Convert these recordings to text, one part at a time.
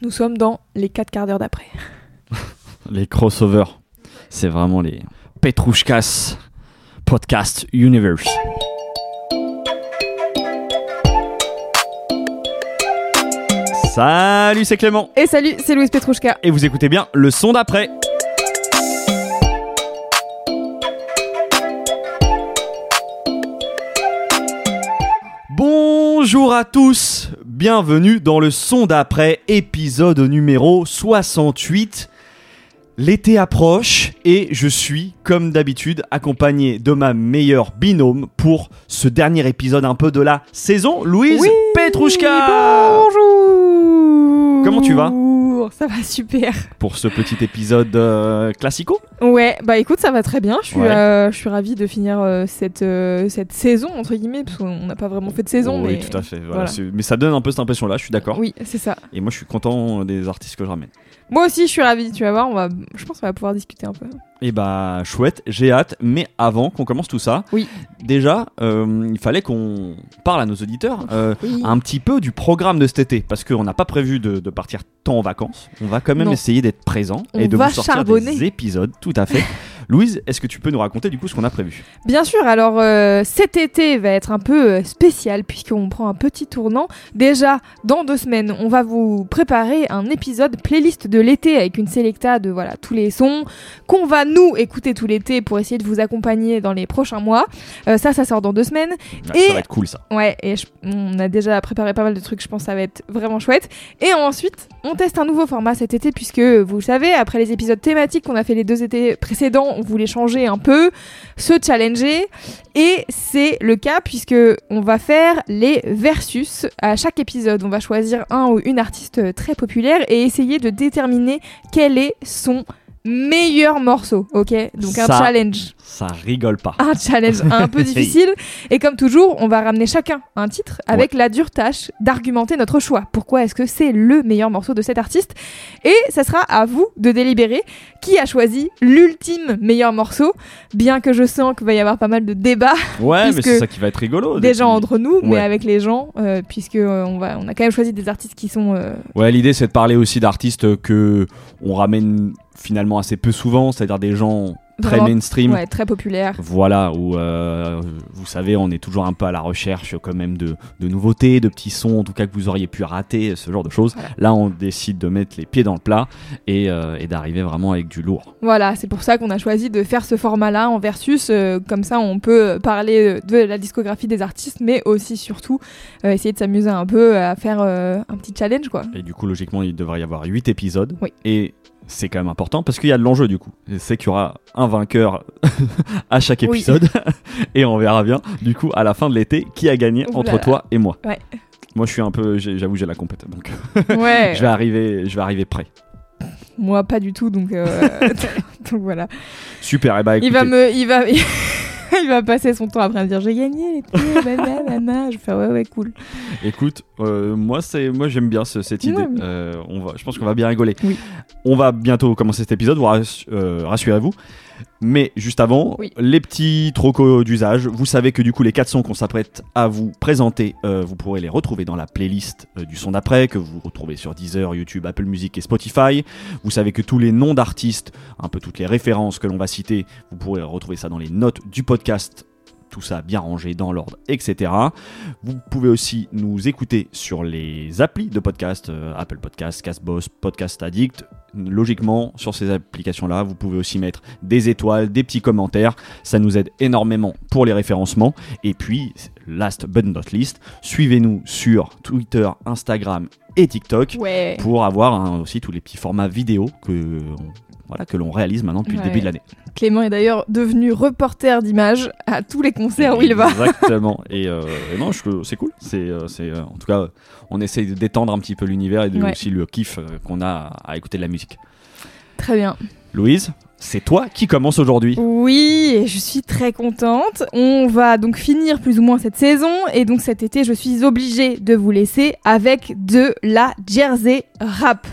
Nous sommes dans les 4 quarts d'heure d'après. Les crossovers, c'est vraiment les Petrouchkas Podcast Universe. Salut, c'est Clément. Et salut, c'est Louise Petrouchka. Et vous écoutez bien le son d'après. Bonjour à tous, bienvenue dans le son d'après, épisode numéro 68. L'été approche et je suis, comme d'habitude, accompagné de ma meilleure binôme pour ce dernier épisode un peu de la saison, Louise Oui, Petrouchka. Bonjour. Comment tu vas? Ça va super. Pour ce petit épisode euh, classico Ouais, bah écoute, ça va très bien. Je suis, Ouais. euh, je suis ravie de finir euh, cette, cette saison, entre guillemets, parce qu'on n'a pas vraiment fait de saison. Oui, mais... tout à fait. voilà, Mais ça donne un peu cette impression-là, je suis d'accord. Oui, c'est ça. Et moi, je suis content des artistes que je ramène. Moi aussi, je suis ravie. Tu vas voir, on va... je pense qu'on va pouvoir discuter un peu. Et bah, chouette, j'ai hâte. Mais avant qu'on commence tout ça, Oui. déjà, euh, il fallait qu'on parle à nos auditeurs. euh, Oui. un petit peu du programme de cet été parce qu'on n'a pas prévu de, de partir tant en vacances. On va quand même Non. essayer d'être présent et de vous sortir charbonner. des épisodes, tout à fait. Louise, est-ce que tu peux nous raconter du coup ce qu'on a prévu? Bien sûr, alors euh, cet été va être un peu euh, spécial puisqu'on prend un petit tournant. Déjà, dans deux semaines, on va vous préparer un épisode playlist de l'été avec une sélecta de voilà tous les sons qu'on va nous écouter tout l'été pour essayer de vous accompagner dans les prochains mois. Euh, ça, ça sort dans deux semaines. Ah, Et- Ça va être cool ça. Ouais, et je- on a déjà préparé pas mal de trucs, je pense que ça va être vraiment chouette. Et ensuite, on teste un nouveau format cet été, puisque vous le savez, après les épisodes thématiques qu'on a fait les deux étés précédents, on voulait changer un peu, se challenger. Et c'est le cas, puisque on va faire les versus. À chaque épisode, on va choisir un ou une artiste très populaire et essayer de déterminer quel est son meilleur morceau, ok? Donc un Ça- challenge Ça rigole pas. un challenge un peu difficile. Et comme toujours, on va ramener chacun un titre avec la dure tâche d'argumenter notre choix. Pourquoi est-ce que c'est le meilleur morceau de cet artiste? Et ça sera à vous de délibérer qui a choisi l'ultime meilleur morceau. Bien que je sens qu'il va y avoir pas mal de débats Ouais, mais c'est ça qui va être rigolo. déjà Depuis- entre nous, mais avec les gens, euh, puisque euh, on, va, on a quand même choisi des artistes qui sont... euh, Ouais, l'idée c'est de parler aussi d'artistes que on ramène finalement assez peu souvent, c'est-à-dire des gens très mainstream. ouais, très populaires. Voilà, où euh, vous savez, on est toujours un peu à la recherche quand même de, de nouveautés, de petits sons, en tout cas que vous auriez pu rater, ce genre de choses. Voilà. Là, on décide de mettre les pieds dans le plat et, euh, et d'arriver vraiment avec du lourd. Voilà, c'est pour ça qu'on a choisi de faire ce format-là en versus. euh, comme ça, on peut parler de la discographie des artistes, mais aussi, surtout, essayer de s'amuser un peu à faire un petit challenge, quoi. Et du coup, logiquement, il devrait y avoir 8 épisodes. Oui. Et c'est quand même important parce qu'il y a de l'enjeu du coup. C'est qu'il y aura un vainqueur à chaque Oui. épisode et on verra bien du coup à la fin de l'été qui a gagné entre toi et moi. Ouais. Moi, je suis un peu, j'avoue, j'ai la compétence, donc Ouais, je vais arriver, je vais arriver prêt. moi pas du tout, donc, euh, donc voilà. Super. Et bah, Il va écoutez, me, il va, il va passer son temps après à me dire j'ai gagné les pieds, nanana. Je vais faire ouais ouais cool. Écoute, euh, moi c'est moi j'aime bien ce- cette idée. Ouais. Euh, on va, je pense qu'on va bien rigoler. Oui. On va bientôt commencer cet épisode, rass- euh, rassurez-vous. Mais juste avant, Oui. les petits trocos d'usage. Vous savez que du coup les quatre sons qu'on s'apprête à vous présenter, euh, vous pourrez les retrouver dans la playlist euh, du son d'après que vous retrouvez sur Deezer, YouTube, Apple Music et Spotify. Vous savez que tous les noms d'artistes, un peu toutes les références que l'on va citer, vous pourrez retrouver ça dans les notes du podcast tout ça bien rangé dans l'ordre, etc. Vous pouvez aussi nous écouter sur les applis de podcast, euh, Apple Podcast, Castboss, Podcast Addict. Logiquement, sur ces applications-là, vous pouvez aussi mettre des étoiles, des petits commentaires. Ça nous aide énormément pour les référencements. Et puis, last but not least, suivez-nous sur Twitter, Instagram et TikTok Ouais. pour avoir hein, aussi tous les petits formats vidéo que voilà, que l'on réalise maintenant depuis Ouais. le début de l'année. Clément est d'ailleurs devenu reporter d'images à tous les concerts où il va. Exactement. Et, euh, et non, c'est cool. C'est, euh, c'est, euh, en tout cas, on essaye de détendre un petit peu l'univers et de, Ouais. aussi le kiff euh, qu'on a à écouter de la musique. Très bien. Louise, c'est toi qui commence aujourd'hui. Oui, je suis très contente. On va donc finir plus ou moins cette saison et donc cet été, je suis obligée de vous laisser avec de la Jersey rap.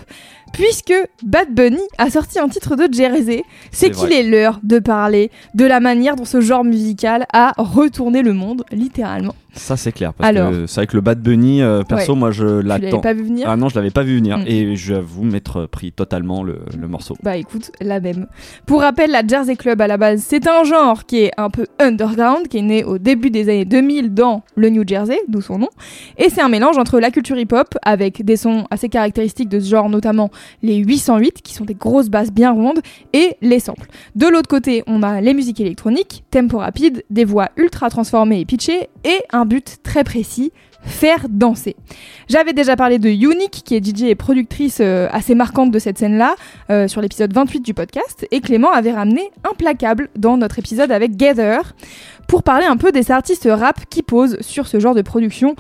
Puisque Bad Bunny a sorti un titre de Jersey, c'est qu'il est l'heure de parler de la manière dont ce genre musical a retourné le monde, littéralement. Ça, c'est clair. Parce Alors. que c'est vrai que le Bad Bunny, euh, perso, moi, je l'attends. pas vu venir? Ah non, je l'avais pas vu venir. Mm. Et je vais vous m'être pris totalement le, le morceau. Bah écoute, la même. Pour rappel, la Jersey Club à la base, c'est un genre qui est un peu underground, qui est né au début des années 2000 dans le New Jersey, d'où son nom. Et c'est un mélange entre la culture hip-hop, avec des sons assez caractéristiques de ce genre, notamment les 808, qui sont des grosses basses bien rondes, et les samples. De l'autre côté, on a les musiques électroniques, tempo rapide, des voix ultra transformées et pitchées, et un but très précis, faire danser. J'avais déjà parlé de Unique, qui est DJ et productrice euh, assez marquante de cette scène-là, euh, sur l'épisode 28 du podcast, et Clément avait ramené Implacable dans notre épisode avec Gather, pour parler un peu des artistes rap qui posent sur ce genre de production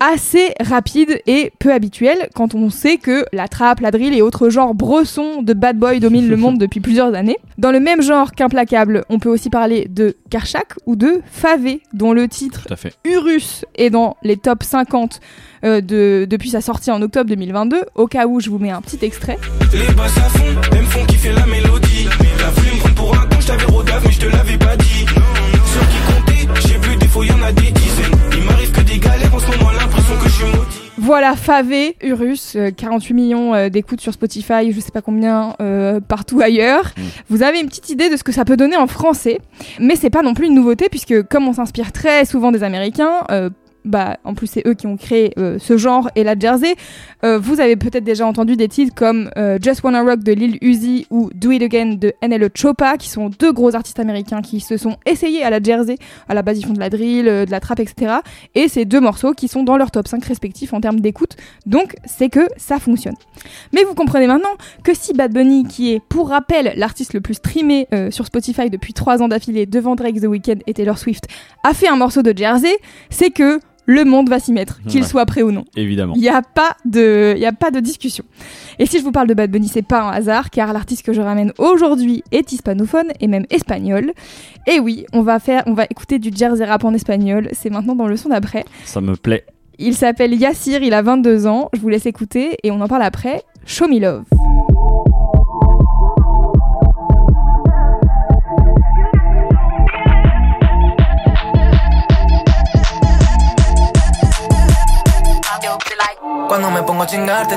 assez rapide et peu habituel quand on sait que la trap, la drill et autres genres bressons de bad boy dominent le monde depuis plusieurs années. Dans le même genre qu'Implacable, on peut aussi parler de Karchak ou de Favé, dont le titre fait. Urus est dans les top 50 euh, de, depuis sa sortie en octobre 2022. Au cas où, je vous mets un petit extrait. Les basses à fond, elles me font kiffer la mélodie. T'as voulu me prendre pour un con, je t'avais rodave, mais je te l'avais pas dit. Sur qui j'ai vu des fois, y en a des dizaines. Il m'arrive que des galères, en ce moment, Voilà, Favé, Urus, euh, 48 millions euh, d'écoutes sur Spotify, je sais pas combien euh, partout ailleurs. Mm. Vous avez une petite idée de ce que ça peut donner en français, mais c'est pas non plus une nouveauté puisque comme on s'inspire très souvent des Américains, euh, bah en plus c'est eux qui ont créé euh, ce genre et la Jersey. euh, vous avez peut-être déjà entendu des titres comme euh, Just Wanna Rock de Lil Uzi ou Do It Again de NLE Choppa, qui sont deux gros artistes américains qui se sont essayés à la Jersey. À la base, ils font de la drill, de la trap, etc. Et ces deux morceaux qui sont dans leur top 5 respectifs en termes d'écoute. Donc, c'est que ça fonctionne. Mais vous comprenez maintenant que si Bad Bunny, qui est pour rappel l'artiste le plus streamé sur Spotify depuis 3 ans d'affilée devant Drake The Weeknd et Taylor Swift, a fait un morceau de Jersey, c'est que le monde va s'y mettre, qu'il Ouais. soit prêt ou non. Évidemment. Il n'y a, pas de- y a pas de discussion. Et si je vous parle de Bad Bunny, c'est pas un hasard, car l'artiste que je ramène aujourd'hui est hispanophone et même espagnol. Et oui, on va, faire, on va écouter du Jersey rap en espagnol, c'est maintenant dans le son d'après. Ça me plaît. Il s'appelle Yassir, il a 22 ans, je vous laisse écouter et on en parle après. Show me love.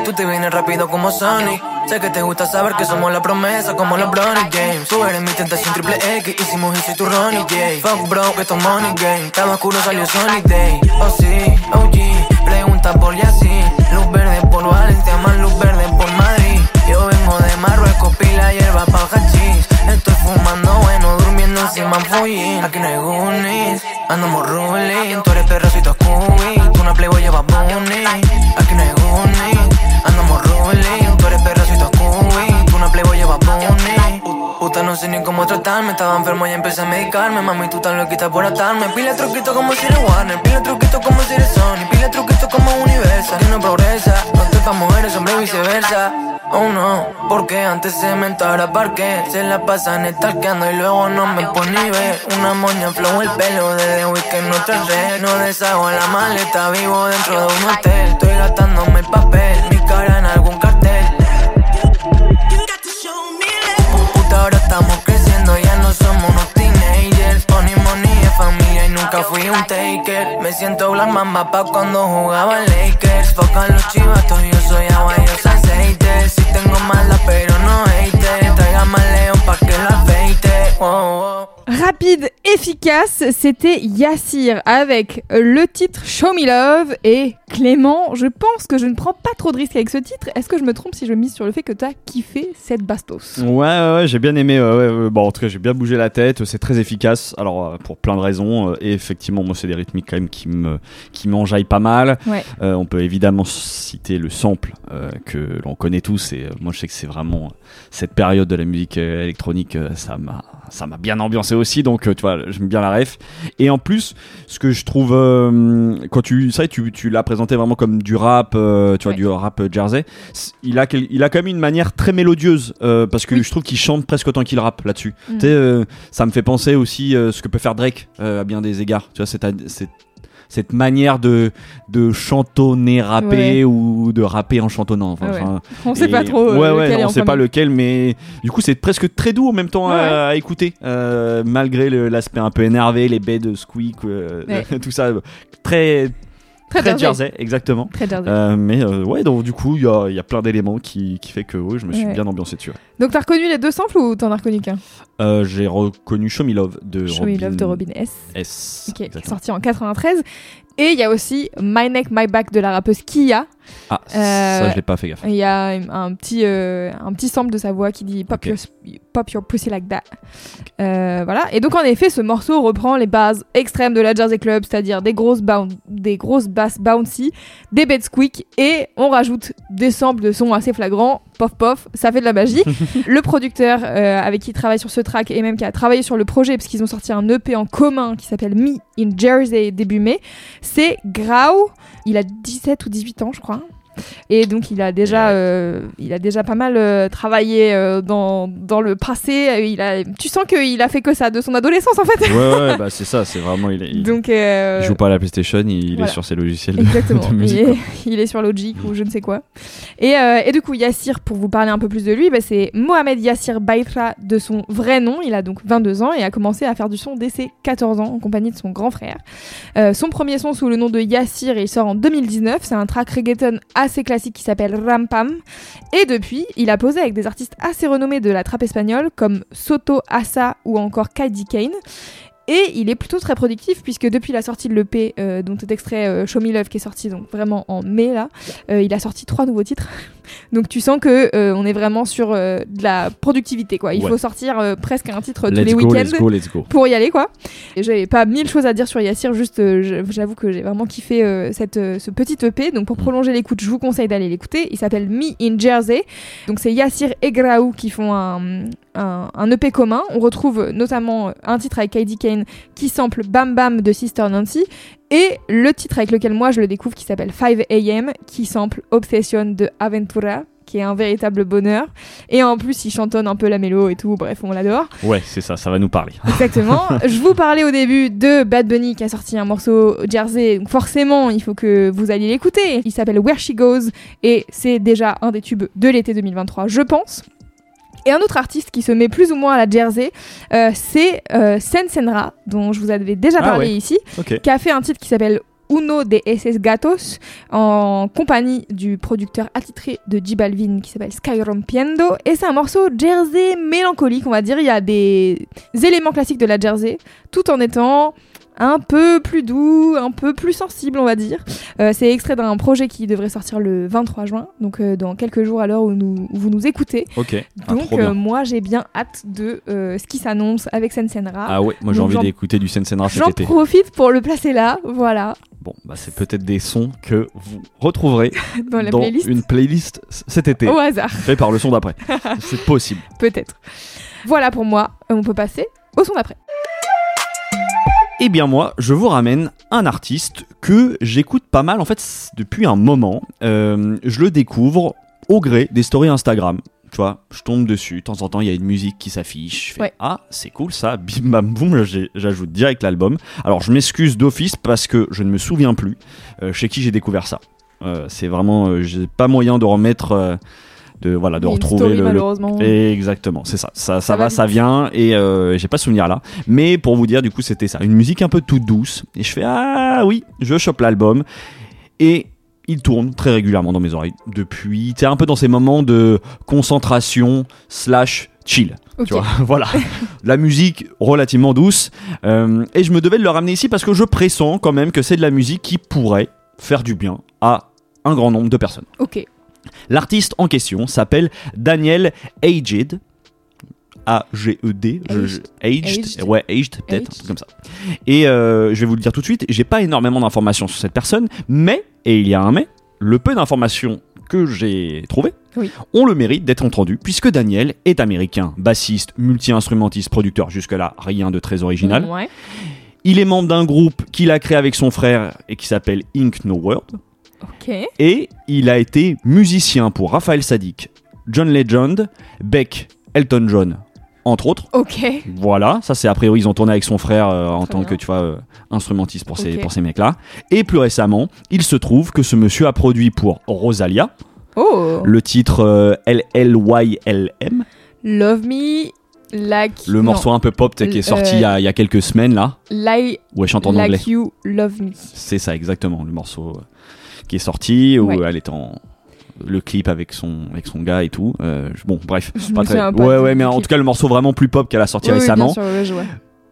Tú te vienes rápido como Sonic. Sé que te gusta saber que somos la promesa, como los Bronny Games. Tú eres mi tentación triple X, hicimos y soy tu Ronnie J. Fuck bro, que esto es money game. Estaba oscuro, salió Sonic Day. Oh sí, OG, pregunta por Yassi. Luz verde por Valencia, más luz verde por Madrid. Yo vengo de Marruecos, pila hierba pa' hachís. Estoy fumando bueno, durmiendo encima en full Aquí no hay goonies, andamos ruling. Tú eres perrocito Scooby, tú una playboy llevas bunny. Aquí no hay goonies, No sé ni cómo tratarme, estaba enfermo y empecé a medicarme. Mami, tú tan loquita por atarme. Pila truquito como si eres Warner, pila truquito como si eres Sony, pila truquito como Universal. Que no progresa, no estoy pa' mujeres, hombre, viceversa. Oh no, porque antes se mentara parque Se la pasan estalqueando y luego no me pone ver Una moña flow el pelo desde weekend no red. No deshago la maleta, vivo dentro de un hotel. Estoy gastándome el papel, mi cara en algún cartel fui un taker. Me siento Black Mamba pa' cuando jugaba en Lakers. Focan los chivatos, yo soy agua y ellos aceite. Si tengo mala, pero no hate. Traiga más león pa' que la afeite. Rapide, efficace, c'était Yassir avec le titre Show Me Love et Clément. Je pense que je ne prends pas trop de risques avec ce titre. Est-ce que je me trompe si je mise sur le fait que tu as kiffé cette bastos? Ouais, ouais, ouais, j'ai bien aimé. ouais. Bon, en tout cas, j'ai bien bougé la tête. C'est très efficace. Alors, euh, pour plein de raisons. euh, Et effectivement, moi, c'est des rythmiques quand même qui me, qui m'enjaillent pas mal. Euh, on peut évidemment cité le sample euh, que l'on connaît tous et moi je sais que c'est vraiment cette période de la musique électronique ça m'a ça m'a bien ambiancé aussi donc euh, tu vois j'aime bien la ref et en plus ce que je trouve euh, quand tu ça tu, tu l'as présenté vraiment comme du rap euh, tu vois Ouais. du rap jersey il a il a quand même une manière très mélodieuse euh, parce que Oui. je trouve qu'il chante presque autant qu'il rappe là-dessus Mm. tu sais ça me fait penser aussi ce que peut faire Drake à bien des égards tu vois c'est cette manière de de chantonner rapper ou de rapper en chantonnant enfin, ouais. enfin, On sait pas trop. euh, ouais, ouais, lequel est on sait pas lequel, mais du coup, c'est presque très doux en même temps à, écouter, euh, malgré l'aspect un peu énervé, les baies de squeak, euh, tout ça, très Très, très jersey. jersey, exactement. Très jersey. Euh, mais euh, ouais, donc du coup, il y y a plein d'éléments qui, qui fait que ouais, je me suis Ouais. bien ambiancé dessus. ouais. Donc t'as reconnu les deux samples ou t'en as reconnu qu'un? Euh, J'ai reconnu Show Me Love de Show Robin Me Love de Robin S. S. Ok, qui est sorti en 93. Et il y a aussi My Neck, My Back de la rappeuse Kia. Ah, ça, Euh, je l'ai pas fait gaffe. Il y a un petit, euh, un petit sample de sa voix qui dit Pop, your, pop your pussy like that. Euh, voilà. Et donc, en effet, ce morceau reprend les bases extrêmes de la Jersey Club, c'est-à-dire des grosses, boun- des grosses basses bouncy, des beds squeak, et on rajoute des samples de sons assez flagrants. Pof, pof, ça fait de la magie. le producteur avec qui il travaille sur ce track et même qui a travaillé sur le projet, parce qu'ils ont sorti un EP en commun qui s'appelle Me in Jersey début mai, c'est Grau. Il a 17 ou 18 ans, je crois. Et donc il a déjà, euh, il a déjà pas mal euh, travaillé euh, dans, dans le passé. Il a, tu sens qu'il a fait que ça de son adolescence en fait. Ouais, ouais, bah c'est ça, c'est vraiment. Il, il- Donc il joue pas à la PlayStation, il, est sur ses logiciels de, Exactement. de musique. est, il est sur Logic ou je ne sais quoi. Et, et du coup, Yassir, pour vous parler un peu plus de lui, bah, c'est Mohamed Yassir Baitra de son vrai nom. Il a donc 22 ans et a commencé à faire du son dès ses 14 ans en compagnie de son grand frère. Son premier son sous le nom de Yassir, il sort en 2019. C'est un track reggaeton assez classique qui s'appelle Rampam. Et depuis, il a posé avec des artistes assez renommés de la trappe espagnole comme Soto Asa ou encore Kaidi Kane. Et il est plutôt très productif puisque depuis la sortie de l'EP euh, dont est extrait euh, Show Me Love qui est sorti donc vraiment en mai là, euh, il a sorti trois nouveaux titres. donc tu sens que euh, on est vraiment sur euh, de la productivité quoi. Il Ouais. faut sortir presque un titre tous Let's les week-ends pour y aller quoi. J'avais pas mille choses à dire sur Yassir, juste j'avoue que j'ai vraiment kiffé cette, ce petit EP. Donc pour Mm. prolonger l'écoute, je vous conseille d'aller l'écouter. Il s'appelle Me in Jersey. Donc c'est Yassir et Graou qui font un, un, un EP commun. On retrouve notamment un titre avec Heidi Kane qui sample Bam Bam de Sister Nancy. Et le titre avec lequel moi je le découvre qui s'appelle 5 AM qui sample Obsession de Aventura qui est un véritable bonheur. Et en plus, il chantonne un peu la mélo et tout. Bref, on l'adore. Ouais, c'est ça, ça va nous parler. Exactement. je vous parlais au début de Bad Bunny qui a sorti un morceau Jersey. Donc forcément, il faut que vous alliez l'écouter. Il s'appelle Where She Goes et c'est déjà un des tubes de l'été 2023, je pense. Et un autre artiste qui se met plus ou moins à la Jersey, euh, c'est euh, Sen Senra, dont je vous avais déjà Ah parlé ouais. ici, qui a fait un titre qui s'appelle Uno de SS Gatos en compagnie du producteur attitré de J Balvin qui s'appelle Sky Rompiendo. Et c'est un morceau Jersey mélancolique on va dire. Il y a des éléments classiques de la Jersey tout en étant un peu plus doux, un peu plus sensible, on va dire. Euh, c'est extrait d'un projet qui devrait sortir le 23 juin, donc euh, dans quelques jours à l'heure où, vous nous écoutez. Ok. Ah, Donc euh, moi j'ai bien hâte de ce qui s'annonce avec Sensenra. Ah ouais, moi j'ai envie j'en- d'écouter du Sensenra cet J'en été. profite pour le placer là, voilà, Bon, bah c'est peut-être des sons que vous retrouverez dans la dans playlist. une playlist cet été, Au hasard, fait par le son d'après. c'est possible. peut-être. Voilà pour moi, on peut passer au son d'après. Eh bien moi, je vous ramène un artiste que j'écoute pas mal en fait depuis un moment. Euh, je le découvre au gré des stories Instagram. Tu vois, je tombe dessus, de temps en temps il y a une musique qui s'affiche. Je fais Ouais. ah c'est cool ça, bim bam boum, j'ajoute direct l'album. Alors je m'excuse d'office parce que je ne me souviens plus euh, chez qui j'ai découvert ça. Euh, c'est vraiment, euh, j'ai pas moyen de remettre, de voilà, de retrouver story, le- le, malheureusement. Exactement, c'est ça. Ça, ça, va va, ça vient et euh, j'ai pas souvenir là. Mais pour vous dire, du coup, c'était ça. Une musique un peu toute douce. Et je fais Ah oui, je chope l'album. Et il tourne très régulièrement dans mes oreilles depuis. Tu un peu dans ces moments de concentration slash chill. Tu vois, voilà. la musique relativement douce. Euh, et je me devais de le ramener ici parce que je pressens quand même que c'est de la musique qui pourrait faire du bien à un grand nombre de personnes. Ok. L'artiste en question s'appelle Daniel Aged. A-G-E-D. je- je- Aged. Aged. Ouais, Aged, peut-être, Aged. comme ça. Et euh, je vais vous le dire tout de suite, j'ai pas énormément d'informations sur cette personne, mais, et il y a un mais, le peu d'informations que j'ai trouvées Oui. ont le mérite d'être entendues, puisque Daniel est américain, bassiste, multi-instrumentiste, producteur, jusque-là rien de très original. Ouais. Il est membre d'un groupe qu'il a créé avec son frère et qui s'appelle Ink No World. Et il a été musicien pour Raphaël Sadik, John Legend, Beck, Elton John, entre autres. Ok. Voilà, ça c'est a priori ils ont tourné avec son frère euh, en Très tant bien. que tu vois euh, instrumentiste pour ces pour ces mecs là. Et plus récemment, il se trouve que ce monsieur a produit pour Rosalia Oh. le titre euh, LLYLM, Love me like. le non. morceau un peu pop qui est sorti il y a- il y, a quelques semaines là, Like, elle chante en like anglais. you love me. C'est ça exactement le morceau euh, qui est sorti où Ouais. elle est en le clip avec son avec son gars et tout. Euh, bon bref, Je pas très. Ouais ouais mais en clip. tout cas le morceau vraiment plus pop qu'elle a sorti Oui, oui, récemment. bien sûr, ouais.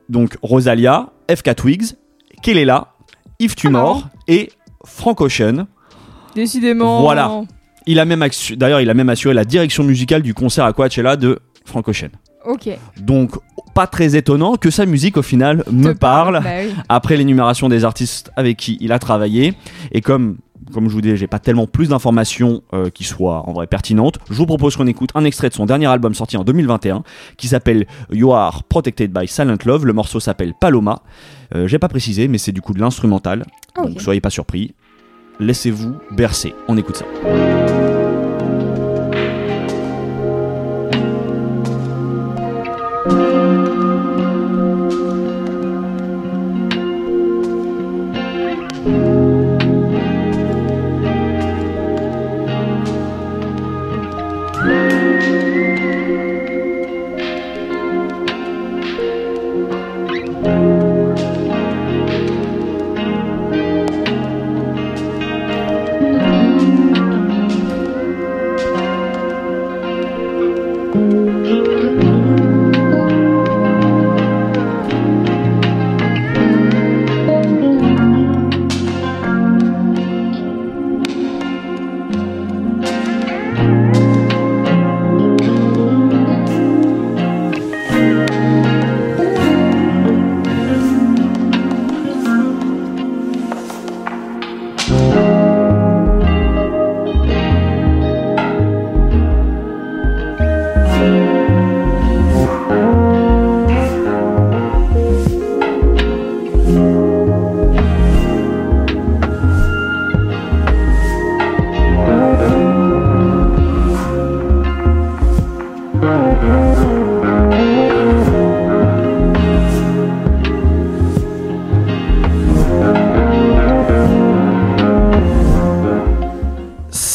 Donc Rosalia, FK Twigs, Kelela, Yves Tumor et Frank Ocean. Décidément. Voilà. Il a même assu- d'ailleurs il a même assuré la direction musicale du concert à Coachella de Frank Ocean. Ok. Donc pas très étonnant que sa musique au final me parle. Bah oui. Après l'énumération des artistes avec qui il a travaillé et comme comme je vous disais, j'ai pas tellement plus d'informations euh, qui soient en vrai pertinentes. Je vous propose qu'on écoute un extrait de son dernier album sorti en 2021 qui s'appelle You Are Protected by Silent Love. Le morceau s'appelle Paloma. Euh, j'ai pas précisé, mais c'est du coup de l'instrumental. Ah, Donc soyez pas surpris. Laissez-vous bercer. On écoute ça.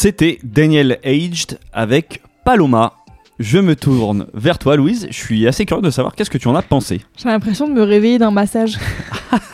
C'était Daniel Aged avec Paloma. Je me tourne vers toi, Louise. Je suis assez curieux de savoir qu'est-ce que tu en as pensé. J'ai l'impression de me réveiller d'un massage.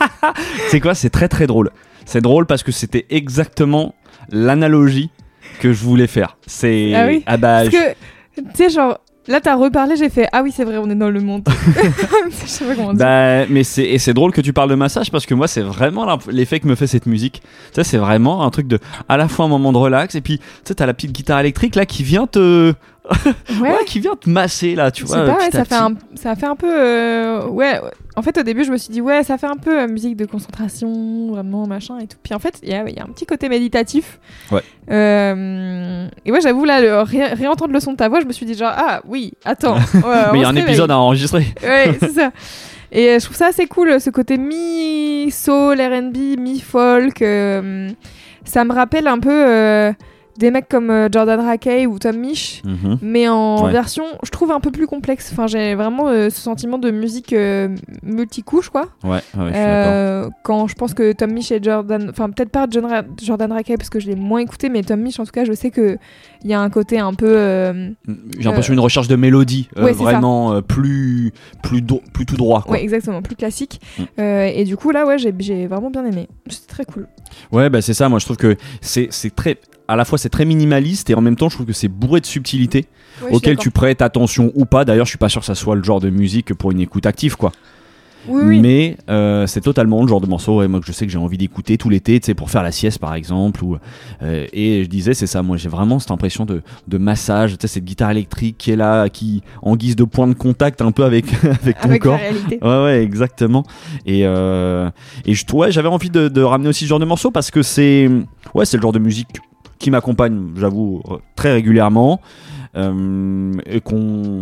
C'est quoi? C'est très très drôle. C'est drôle parce que c'était exactement l'analogie que je voulais faire. C'est Ah oui bah Parce que, tu sais, genre, là, t'as reparlé, j'ai fait Ah oui, c'est vrai, on est dans le monde. je sais pas comment dire. Bah, mais c'est et c'est drôle que tu parles de massage parce que moi c'est vraiment l'effet que me fait cette musique. Tu sais, c'est vraiment un truc de à la fois un moment de relax et puis tu sais t'as la petite guitare électrique là qui vient te ouais, ouais, qui vient te masser là, tu vois. pas, ouais, petit ça fait, un, ça fait un peu. euh, ouais, en fait, au début, je me suis dit Ouais, ça fait un peu euh, musique de concentration, vraiment, machin et tout. Puis en fait, il y y a un petit côté méditatif. Ouais. Euh, et ouais, j'avoue, là, le, ré- réentendre le son de ta voix, je me suis dit genre Ah oui, attends. Mais il y a un épisode à enregistrer. Ouais, c'est ça. Et je trouve ça assez cool, ce côté mi-soul, RB, mi-folk. ça me rappelle un peu des mecs comme euh, Jordan Rakey ou Tom Misch, Mhm. mais en Ouais. version, je trouve, un peu plus complexe. Enfin, j'ai vraiment euh, ce sentiment de musique euh, multicouche, quoi. Ouais, je. Euh, quand je pense que Tom Misch et Jordan, enfin peut-être pas John Ra- Jordan Rakey parce que je l'ai moins écouté, mais Tom Misch en tout cas, je sais que il y a un côté un peu euh, J'ai l'impression une recherche de mélodie ouais, c'est vraiment plus plus plus tout droit quoi. Ouais, exactement, plus classique. Mm. Et du coup, là, ouais, j'ai vraiment bien aimé. C'était très cool. Ouais, bah c'est ça. Moi, je trouve que c'est c'est très à la fois c'est très minimaliste et en même temps je trouve que c'est bourré de subtilité Ouais, auquel tu prêtes attention ou pas. D'ailleurs, je suis pas sûr que ça soit le genre de musique pour une écoute active quoi. Oui, oui. Mais euh, c'est totalement le genre de morceau ouais, moi que je sais que j'ai envie d'écouter tout l'été, tu sais pour faire la sieste par exemple ou euh, et je disais c'est ça moi j'ai vraiment cette impression de, de massage, tu sais cette guitare électrique qui est là qui en guise de point de contact un peu avec avec ton Avec corps. la réalité. Ouais, ouais, exactement. Et, euh, et je, ouais, j'avais envie de, de ramener aussi ce genre de morceau parce que c'est, ouais, c'est le genre de musique qui m'accompagne, j'avoue, très régulièrement, euh, et qu'on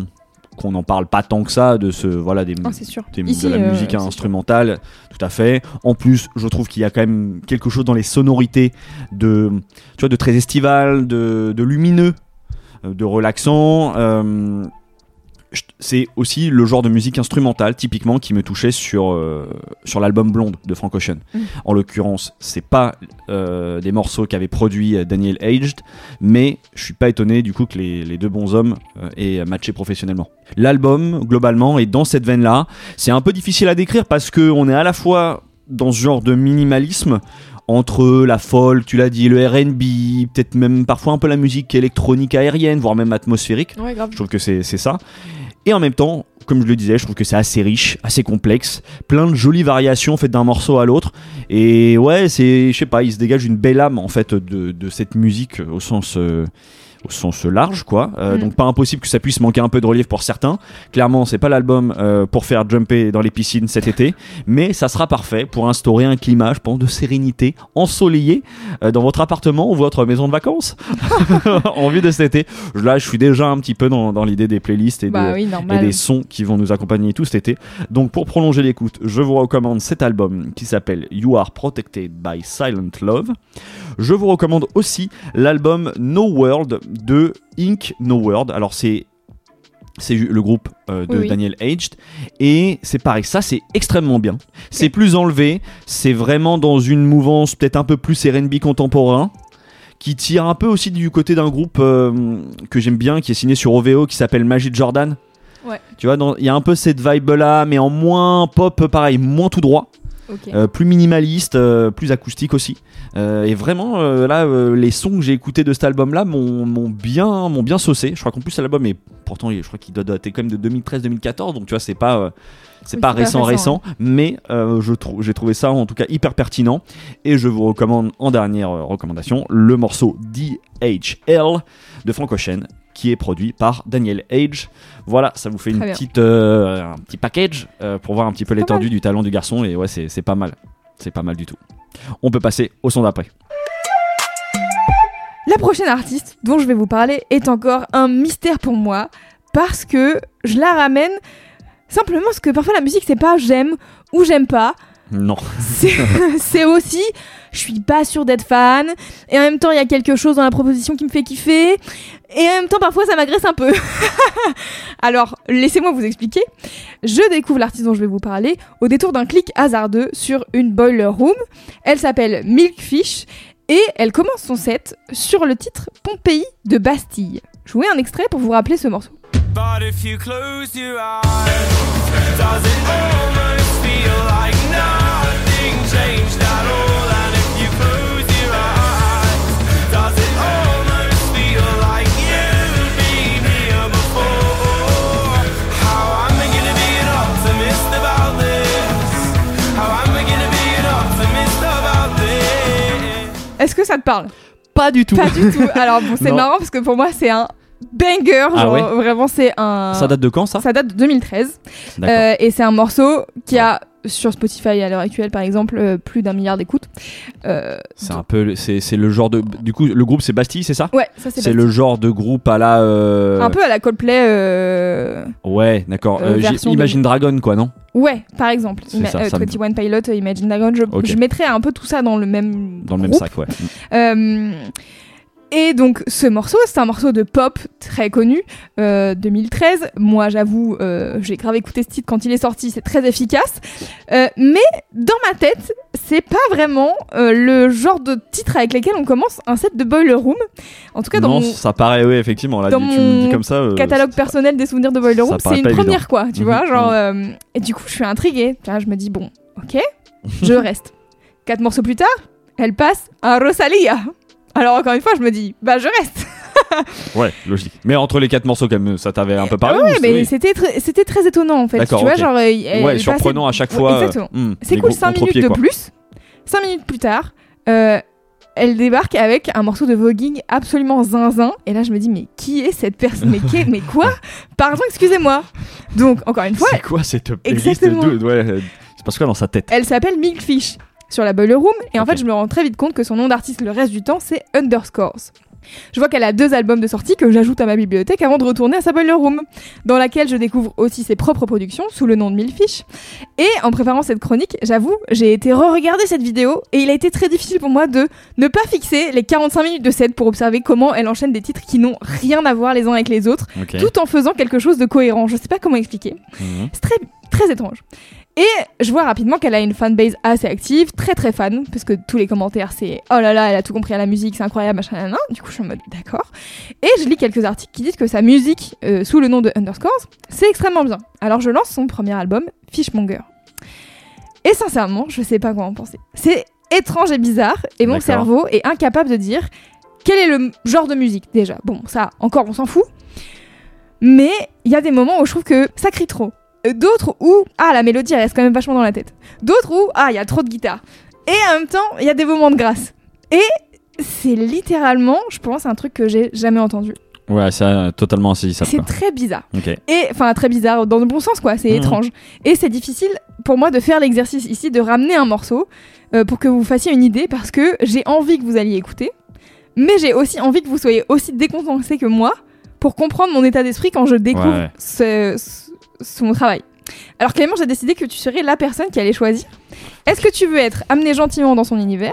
qu'on n'en parle pas tant que ça de ce voilà des, c'est sûr. des- Ici, de la euh, musique sûr. instrumentale, tout à fait. En plus, je trouve qu'il y a quand même quelque chose dans les sonorités de, tu vois, de très estival, de, de lumineux, euh, de relaxant. euh, c'est aussi le genre de musique instrumentale typiquement qui me touchait sur euh, sur l'album Blonde de Frank Ocean. Mm. En l'occurrence, c'est pas euh, des morceaux qu'avait produit euh, Daniel Aged, mais je suis pas étonné du coup que les, les deux bons hommes euh, aient matché professionnellement. L'album globalement est dans cette veine-là. C'est un peu difficile à décrire parce que on est à la fois dans ce genre de minimalisme entre la folk, tu l'as dit, le R&B, peut-être même parfois un peu la musique électronique aérienne, voire même atmosphérique. Ouais. Je trouve que c'est ça. Et en même temps, comme je le disais, je trouve que c'est assez riche, assez complexe, plein de jolies variations faites d'un morceau à l'autre. Et ouais, c'est, je sais pas, il se dégage une belle âme en fait de, de cette musique au sens. euh, sens large quoi Euh, Mm. donc pas impossible que ça puisse manquer un peu de relief pour certains clairement c'est pas l'album euh, pour faire jumper dans les piscines cet été mais ça sera parfait pour instaurer un climat je pense de sérénité ensoleillé euh, dans votre appartement ou votre maison de vacances en vue de cet été là je suis déjà un petit peu dans, dans l'idée des playlists et, Bah oui, et des sons qui vont nous accompagner tout cet été. Donc pour prolonger l'écoute, je vous recommande cet album qui s'appelle You Are Protected by Silent Love. Je vous recommande aussi l'album No World de Inc. No World. Alors c'est c'est le groupe euh, de Oui. Daniel Aged et c'est pareil ça c'est extrêmement bien c'est plus enlevé c'est vraiment dans une mouvance peut-être un peu plus R&B contemporain qui tire un peu aussi du côté d'un groupe euh, que j'aime bien qui est signé sur OVO qui s'appelle Magic Jordan Ouais. tu vois il y a un peu cette vibe là mais en moins pop pareil moins tout droit Euh, plus minimaliste, euh, plus acoustique aussi. Euh, et vraiment, là, les sons que j'ai écoutés de cet album-là m'ont bien, m'ont bien saucé. Je crois qu'en plus, l'album est pourtant, je crois qu'il doit dater quand même de 2013-2014, donc tu vois, c'est pas, c'est Oui, pas récent, récent, récent, mais euh, je trouve, j'ai trouvé ça en tout cas hyper pertinent. Et je vous recommande en dernière euh, recommandation le morceau DHL de Frank Ocean qui est produit par Daniel Age. Voilà, ça vous fait une Très bien. petite, euh, un petit package euh, pour voir un petit peu l'étendue du talent du garçon. Et ouais, c'est c'est pas mal. C'est pas mal du tout. On peut passer au son d'après. La prochaine artiste dont je vais vous parler est encore un mystère pour moi parce que je la ramène simplement parce que parfois la musique c'est pas j'aime ou j'aime pas. Non. C'est aussi je suis pas sûre d'être fan et en même temps il y a quelque chose dans la proposition qui me fait kiffer et en même temps parfois ça m'agresse un peu. Alors laissez-moi vous expliquer. Je découvre l'artiste dont je vais vous parler au détour d'un clic hasardeux sur une boiler room. Elle s'appelle Milkfish et elle commence son set sur le titre Pompéi de Bastille. Mets un extrait pour vous rappeler ce morceau. But if you close your eyes, Est-ce que ça te parle? Pas du tout. Pas du tout. Alors bon, c'est marrant parce que pour moi c'est un banger. Ah ouais vraiment c'est un. Ça date de quand ça? Ça date de 2013 D'accord. Euh, et c'est un morceau qui a sur Spotify à l'heure actuelle par exemple euh, plus d'un milliard d'écoutes. Euh, c'est un peu, c'est c'est le genre de, du coup, le groupe c'est Bastille, c'est ça? Ouais, ça c'est C'est pas- le genre de groupe à la. euh, un peu à la Coldplay. Ouais, d'accord. Imagine Dragon, quoi, non? Ouais, par exemple. C'est Ima- ça, ça me- 21 Pilot, Imagine Dragon. Je, Ok. je mettrais un peu tout ça dans le même Dans le même sac, ouais. Euh, et donc ce morceau, c'est un morceau de pop très connu, euh, 2013. Moi j'avoue, euh, j'ai grave écouté ce titre quand il est sorti, c'est très efficace. Euh, mais dans ma tête, c'est pas vraiment euh, le genre de titre avec lequel on commence un set de Boiler Room. En tout cas dans non, mon ça paraît, oui, effectivement. Là, dans tu tu me le dis mon comme ça. euh, catalogue personnel des souvenirs de Boiler Room, c'est une évident. première quoi, tu Mhm, vois. Genre, mhm. euh, et du coup je suis intriguée. Je me dis bon, ok, je reste. Quatre morceaux plus tard, elle passe à Rosalia. Alors encore une fois, je me dis, bah je reste. Ouais, logique. Mais entre les quatre morceaux, quand même, ça t'avait un peu parlé ouais, ou mais c'était très, c'était très étonnant en fait. Tu vois, ok. genre, euh, Ouais, surprenant à chaque fois. euh, exactement. hmm, C'est des cool, gros 5 minutes de quoi. plus. 5 minutes plus tard, euh, elle débarque avec un morceau de voguing absolument zinzin. Et là, je me dis, mais qui est cette personne? Mais, qui est- mais quoi? Pardon, excusez-moi. Donc, encore une fois, C'est quoi cette playlist Exactement. de- ouais, euh, C'est parce quoi dans sa tête elle s'appelle Milkfish. Sur la Boiler Room, et en fait, je me rends très vite compte que son nom d'artiste le reste du temps, c'est Underscores. Je vois qu'elle a deux albums de sortie que j'ajoute à ma bibliothèque avant de retourner à sa Boiler Room, dans laquelle je découvre aussi ses propres productions sous le nom de Millfish. Et en préparant cette chronique, j'avoue, j'ai été re-regarder cette vidéo et il a été très difficile pour moi de ne pas fixer les 45 minutes de set pour observer comment elle enchaîne des titres qui n'ont rien à voir les uns avec les autres, tout en faisant quelque chose de cohérent. Je sais pas comment expliquer. Mhm. C'est très, très étrange. Et je vois rapidement qu'elle a une fanbase assez active, très très fan, parce que tous les commentaires c'est oh là là, elle a tout compris à la musique, c'est incroyable, machin, nan, nan. Du coup, je suis en mode d'accord. Et je lis quelques articles qui disent que sa musique, euh, sous le nom de Underscores, c'est extrêmement bien. Alors je lance son premier album, Fishmonger. Et sincèrement, je sais pas quoi en penser. C'est étrange et bizarre, et mon cerveau est incapable de dire quel est le genre de musique déjà. Bon, ça, encore, on s'en fout. Mais il y a des moments où je trouve que ça crie trop. Euh, D'autres où, ah, la mélodie elle reste quand même vachement dans la tête. D'autres où, ah, il y a trop de guitare. Et en même temps, il y a des moments de grâce. Et c'est littéralement, je pense, un truc que j'ai jamais entendu. Ouais, c'est totalement insaisissable. C'est très bizarre. Et enfin très bizarre dans le bon sens quoi, c'est Mhm. étrange. Et c'est difficile pour moi de faire l'exercice ici de ramener un morceau euh, pour que vous fassiez une idée parce que j'ai envie que vous alliez écouter, mais j'ai aussi envie que vous soyez aussi décontenancé que moi pour comprendre mon état d'esprit quand je découvre Ouais, ouais. ce- ce- son travail. Alors Clément, j'ai décidé que tu serais la personne qui allait choisir. Est-ce que tu veux être amené gentiment dans son univers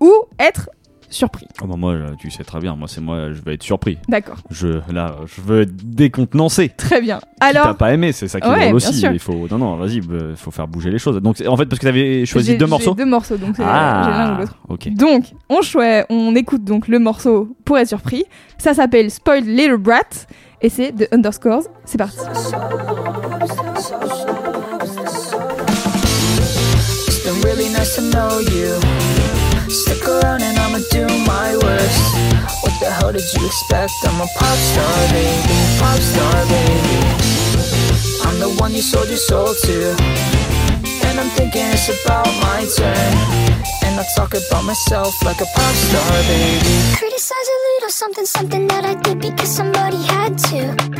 ou être surpris? Oh, bah, moi, euh, tu sais très bien. Moi, c'est moi, je vais être surpris. D'accord, Je, là, je veux être décontenancé. très bien. Si t'as Alors, pas aimé, c'est ça qui est Ouais, drôle bien aussi. sûr. Il faut, non, non, vas-y, il faut faire bouger les choses. Donc, en fait, parce que t'avais choisi j'ai- deux morceaux. Deux morceaux, donc euh, j'ai l'un ou l'autre. ok. Donc, on, on écoute donc le morceau pour être surpris. Ça s'appelle Spoiled Little Brat et c'est de Underscores. C'est parti. It's been really nice to know you. Stick around and I'ma do my worst. What the hell did you expect? I'm a pop star, baby. Pop star, baby. I'm the one you sold your soul to. And I'm thinking it's about my turn. And I talk about myself like a pop star, baby. Something that I did because somebody had to.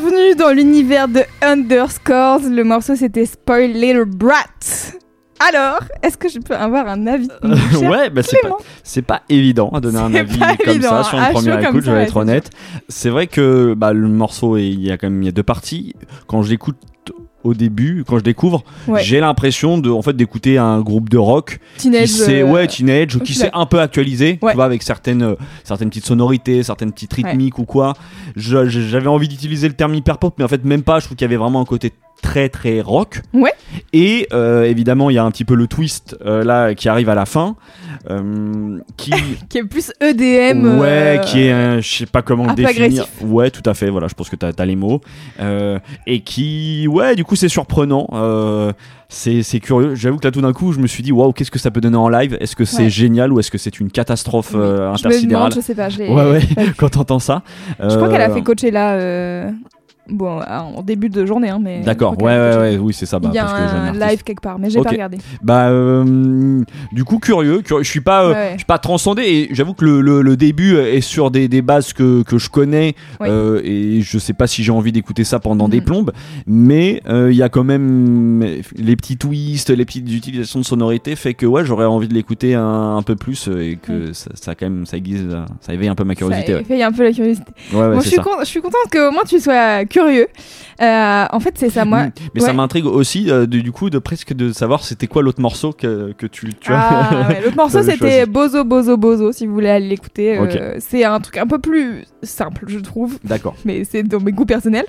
Bienvenue dans l'univers de Underscores. Le morceau c'était Spoiled Little Brat. Alors, est-ce que je peux avoir un avis cher ouais, bah, c'est pas, évident à donner un avis comme évident, ça sur première chaud comme écoute, je vais être honnête. C'est vrai que bah, le morceau, il y a quand même il y a deux parties. Quand je l'écoute au début, quand je découvre, Ouais. j'ai l'impression de en fait d'écouter un groupe de rock Teenage, qui s'est euh, ouais teenage qui s'est un peu actualisé Ouais. tu vois avec certaines euh, certaines petites sonorités certaines petites rythmiques ou quoi j'avais envie d'utiliser le terme hyper pop mais en fait même pas je trouve qu'il y avait vraiment un côté très très rock Ouais. et euh, évidemment il y a un petit peu le twist euh, là qui arrive à la fin euh, qui qui est plus EDM. ouais qui est je sais pas comment le définir agressif. ouais tout à fait voilà je pense que t'as as les mots et qui ouais du coup c'est surprenant c'est curieux j'avoue que là tout d'un coup je me suis dit waouh qu'est-ce que ça peut donner en live? Est-ce que c'est Ouais. génial ou est-ce que c'est une catastrophe euh, Je me intersidérale? demande, je sais pas. ouais ouais quand t'entends ça Je crois qu'elle a fait Coachella. euh, Bon, en début de journée, hein, mais. D'accord, ouais, ouais, ouais, oui, c'est ça. Bah, Il y a parce que un artiste. live quelque part, mais j'ai Ok. pas regardé. Bah, euh, du coup, curieux. curieux. Je suis pas, euh, Ouais, je suis pas transcendé et j'avoue que le, le- le début est sur des, des bases que, que je connais Oui. euh, et je sais pas si j'ai envie d'écouter ça pendant des Mhm. plombes, mais il y a quand même les petits twists, les petites utilisations de sonorité fait que ouais, j'aurais envie de l'écouter un, un peu plus et que ça, ça quand même ça aiguise, ça éveille un peu ma curiosité. Ça Ouais, éveille un peu la curiosité. Moi, je suis, con- je suis contente qu'au moins tu sois curieux. Euh, en fait, c'est ça, moi. Mais ça m'intrigue aussi euh, du coup de presque de savoir c'était quoi l'autre morceau que, que tu, tu vois. Ah, ouais, L'autre morceau, c'était. Bozo Bozo Bozo, si vous voulez aller l'écouter. Euh, c'est un truc un peu plus simple, je trouve. D'accord. mais c'est dans mes goûts personnels.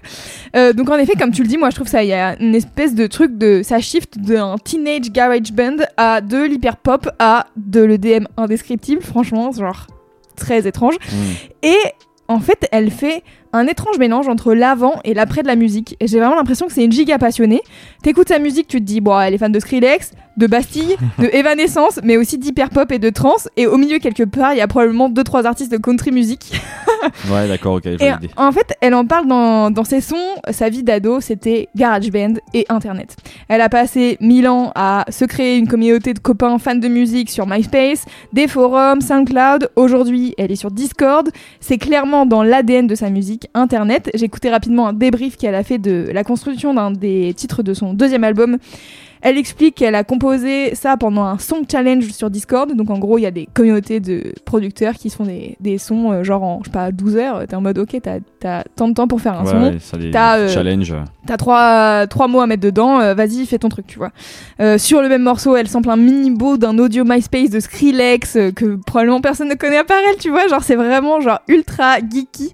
Donc en effet, comme tu le dis, moi je trouve ça, il y a une espèce de truc de, ça shift d'un teenage garage band à de l'hyper pop à de l'EDM indescriptible. Franchement, genre très étrange. Mm. Et en fait, elle fait un étrange mélange entre l'avant et l'après de la musique. Et j'ai vraiment l'impression que c'est une giga passionnée. T'écoutes sa musique, tu te dis, bon, elle est fan de Skrillex, de Bastille, de Evanescence, mais aussi d'hyper pop et de trance. Et au milieu, quelque part, il y a probablement deux trois artistes de country music. Ouais, d'accord, ok, j'ai Et l'idée. en fait, elle en parle dans, dans ses sons. Sa vie d'ado, c'était GarageBand et Internet. Elle a passé mille ans à se créer une communauté de copains fans de musique sur MySpace, des forums, SoundCloud. Aujourd'hui, elle est sur Discord. C'est clairement dans l'ADN de sa musique, Internet. Écouté rapidement un débrief qu'elle a fait de la construction d'un des titres de son deuxième album. Elle explique qu'elle a composé ça pendant un song challenge sur Discord. Donc en gros, il y a des communautés de producteurs qui se font des, des sons euh, genre en, je sais pas, 12 heures. T'es en mode, ok, t'as t'as tant de temps pour faire un Ouais, son. T'as, euh, challenge. T'as trois, trois mots à mettre dedans, euh, vas-y, fais ton truc, tu vois. Euh, sur le même morceau, elle sample un mini beau d'un audio MySpace de Skrillex que probablement personne ne connaît à part elle, tu vois. Genre, c'est vraiment genre ultra geeky.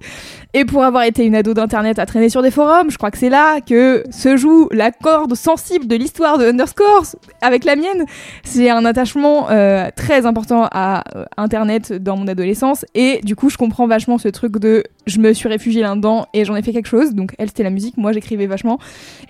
Et pour avoir été une ado d'internet à traîner sur des forums, je crois que c'est là que se joue la corde sensible de l'histoire de Underscore avec la mienne. C'est un attachement euh, très important à euh, internet dans mon adolescence et du coup je comprends vachement ce truc de je me suis réfugiée là-dedans et j'en ai fait quelque chose. Donc elle c'était la musique, moi j'écrivais vachement.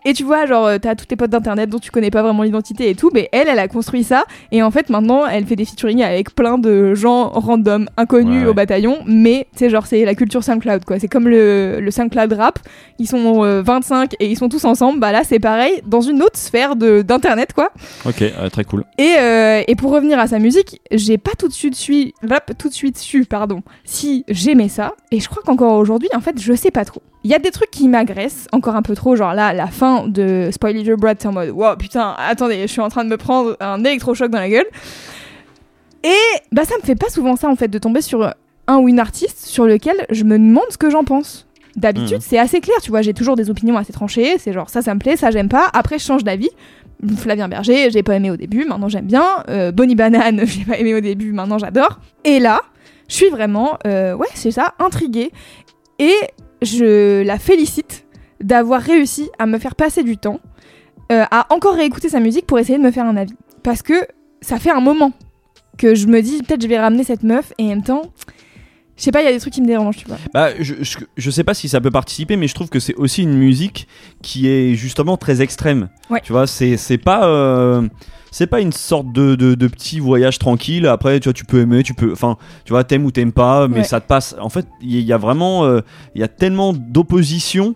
Et tu vois genre euh, t'as tous tes potes d'internet dont tu connais pas vraiment l'identité et tout, mais elle elle a construit ça et en fait maintenant elle fait des featuring avec plein de gens random inconnus Ouais. au bataillon, mais tu sais genre c'est la culture SoundCloud quoi. C'est comme le, le SoundCloud rap, ils sont euh, 25 et ils sont tous ensemble. Bah là c'est pareil dans une autre sphère de d'internet quoi. Ok, euh, très cool. Et, euh, et pour revenir à sa musique, j'ai pas tout de suite su, tout de suite su, pardon, si j'aimais ça. Et je crois qu'encore aujourd'hui, en fait, je sais pas trop. Il y a des trucs qui m'agressent encore un peu trop, genre là, la fin de Spoil Little Brat, c'est en mode, wow, putain, attendez, je suis en train de me prendre un électrochoc dans la gueule. Et bah ça me fait pas souvent ça en fait de tomber sur un ou une artiste sur lequel je me demande ce que j'en pense. D'habitude, Mhm. c'est assez clair, tu vois, j'ai toujours des opinions assez tranchées, c'est genre ça, ça me plaît, ça, j'aime pas. Après, je change d'avis. Flavien Berger, j'ai pas aimé au début, maintenant j'aime bien. Euh, Bonnie Banane, j'ai pas aimé au début, maintenant j'adore. Et là, je suis vraiment, euh, ouais, c'est ça, intriguée. Et je la félicite d'avoir réussi à me faire passer du temps, euh, à encore réécouter sa musique pour essayer de me faire un avis. Parce que ça fait un moment que je me dis, peut-être je vais ramener cette meuf, et en même temps, je sais pas, il y a des trucs qui me dérangent, tu vois. Bah, je, je, je sais pas si ça peut participer, mais je trouve que c'est aussi une musique qui est justement très extrême. Ouais. Tu vois, c'est c'est pas. euh, c'est pas une sorte de, de, de petit voyage tranquille. Après, tu vois, tu peux aimer, tu peux. Enfin, tu vois, t'aimes ou t'aimes pas, mais Ouais. ça te passe. En fait, il y, a vraiment. euh, Il y a tellement d'opposition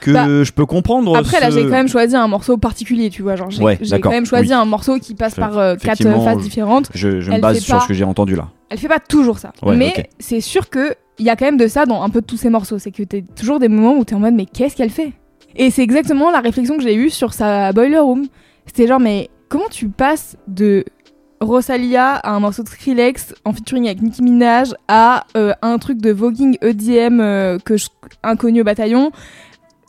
que Bah, je peux comprendre. Après, là, j'ai quand même choisi un morceau particulier, tu vois. Genre, j'ai Ouais, quand même choisi oui. un morceau qui passe par euh, quatre phases différentes. Je, je me base sur pas- ce que j'ai entendu là. Elle fait pas toujours ça. Ouais, mais c'est sûr que il y a quand même de ça dans un peu tous ces morceaux. C'est que t'as toujours des moments où t'es en mode, mais qu'est-ce qu'elle fait? Et c'est exactement la réflexion que j'ai eue sur sa Boiler Room. C'était genre, mais comment tu passes de Rosalia à un morceau de Skrillex en featuring avec Nicki Minaj à euh, un truc de voguing EDM euh, que je, inconnu au bataillon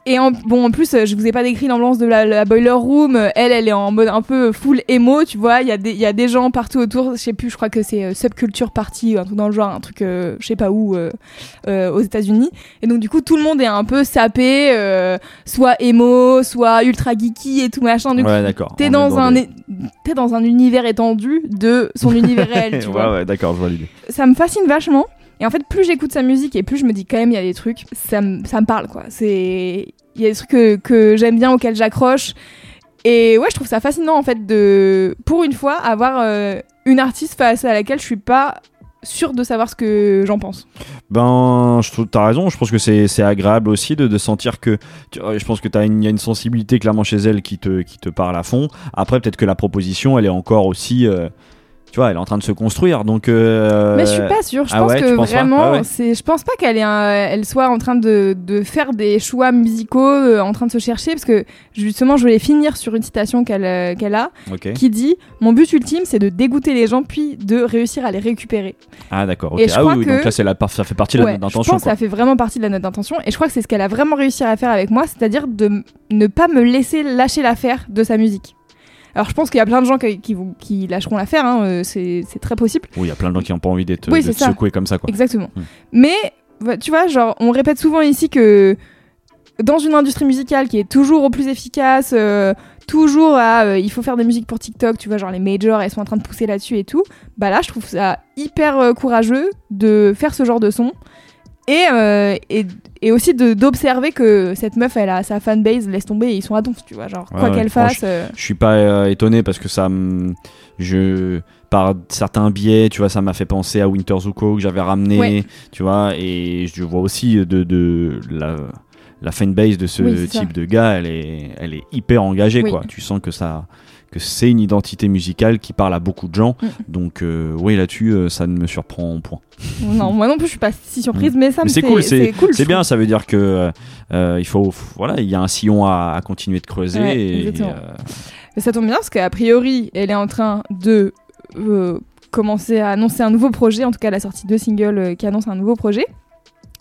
et en, bon, en plus, euh, je vous ai pas décrit l'ambiance de la, la Boiler Room. Elle, elle est en mode un peu full emo, tu vois. Il y, a des- y a des gens partout autour. Je sais plus, je crois que c'est euh, Subculture Party, un truc dans le genre, un truc, euh, je sais pas où, euh, aux États-Unis. Et donc, du coup, tout le monde est un peu sapé, soit emo, soit ultra geeky et tout machin. Du Ouais, d'accord. t'es dans, un, des- dans un univers étendu de son univers réel, tu ouais, vois ouais, d'accord, je vois l'idée. ça me fascine vachement. Et en fait, plus j'écoute sa musique et plus je me dis quand même, il y a des trucs, ça me, ça parle quoi. Il y a des trucs que, que j'aime bien, auxquels j'accroche. Et ouais, je trouve ça fascinant en fait de, pour une fois, avoir euh, une artiste face à laquelle je suis pas sûre de savoir ce que j'en pense. Ben, t'as raison. Je pense que c'est, agréable aussi de, de sentir que, tu- je pense que t'as une, y a une sensibilité clairement chez elle qui te, qui te parle à fond. Après, peut-être que la proposition, elle est encore aussi, euh, tu vois, elle est en train de se construire. Donc, euh, Mais je suis pas sûre. Je ah pense ouais, que vraiment, Ah ouais. c'est. Je pense pas qu'elle ait un- elle soit en train de, de faire des choix musicaux, euh, en train de se chercher, parce que justement, je voulais finir sur une citation qu'elle euh, qu'elle a, qui dit Mon but ultime, c'est de dégoûter les gens, puis de réussir à les récupérer. Ah d'accord. Et je ah crois oui, que- donc là, c'est la, par- ça fait partie de la Ouais, note je d'intention. pense que ça fait vraiment partie de la note d'intention, et je crois que c'est ce qu'elle a vraiment réussi à faire avec moi, c'est-à-dire de ne pas me laisser lâcher l'affaire de sa musique. Alors je pense qu'il y a plein de gens qui, qui, vous- qui lâcheront l'affaire, hein, euh, c'est très possible. Oui, il y a plein de gens qui n'ont pas envie d'être, Oui, ça. secoués comme ça, quoi. Exactement. Hmm. Mais va- tu vois, genre, on répète souvent ici que dans une industrie musicale qui est toujours au plus efficace, euh, toujours à euh, il faut faire des musiques pour TikTok, tu vois, genre les majors, elles sont en train de pousser là-dessus et tout. Bah là, je trouve ça hyper euh, courageux de faire ce genre de son. Et, euh, et, et aussi d'observer que cette meuf, elle a sa fanbase, laisse tomber, et ils sont à donf, tu vois. Genre, quoi Ouais, qu'elle fasse. euh, Je suis pas euh, étonné parce que ça. Je. Par certains biais, tu vois, ça m'a fait penser à Winter Zuko que j'avais ramené, Ouais. tu vois, et je vois aussi de, de la, la fanbase de ce Oui, c'est ça. type de gars, elle est, elle est hyper engagée, Oui. quoi. Tu sens que ça que c'est une identité musicale qui parle à beaucoup de gens. Mm. Donc, euh, oui, là-dessus, euh, ça ne me surprend en point. non, moi non plus, je suis pas si surprise, mais ça Mm. Mais me c'est cool, c'est cool. c'est je bien, ça veut dire que euh, il faut, voilà, il y a un sillon à, à continuer de creuser. Ouais, et, exactement. Mais ça tombe bien parce qu'a priori, elle est en train de commencer à annoncer un nouveau projet, en tout cas elle a sorti deux singles euh, qui annoncent un nouveau projet.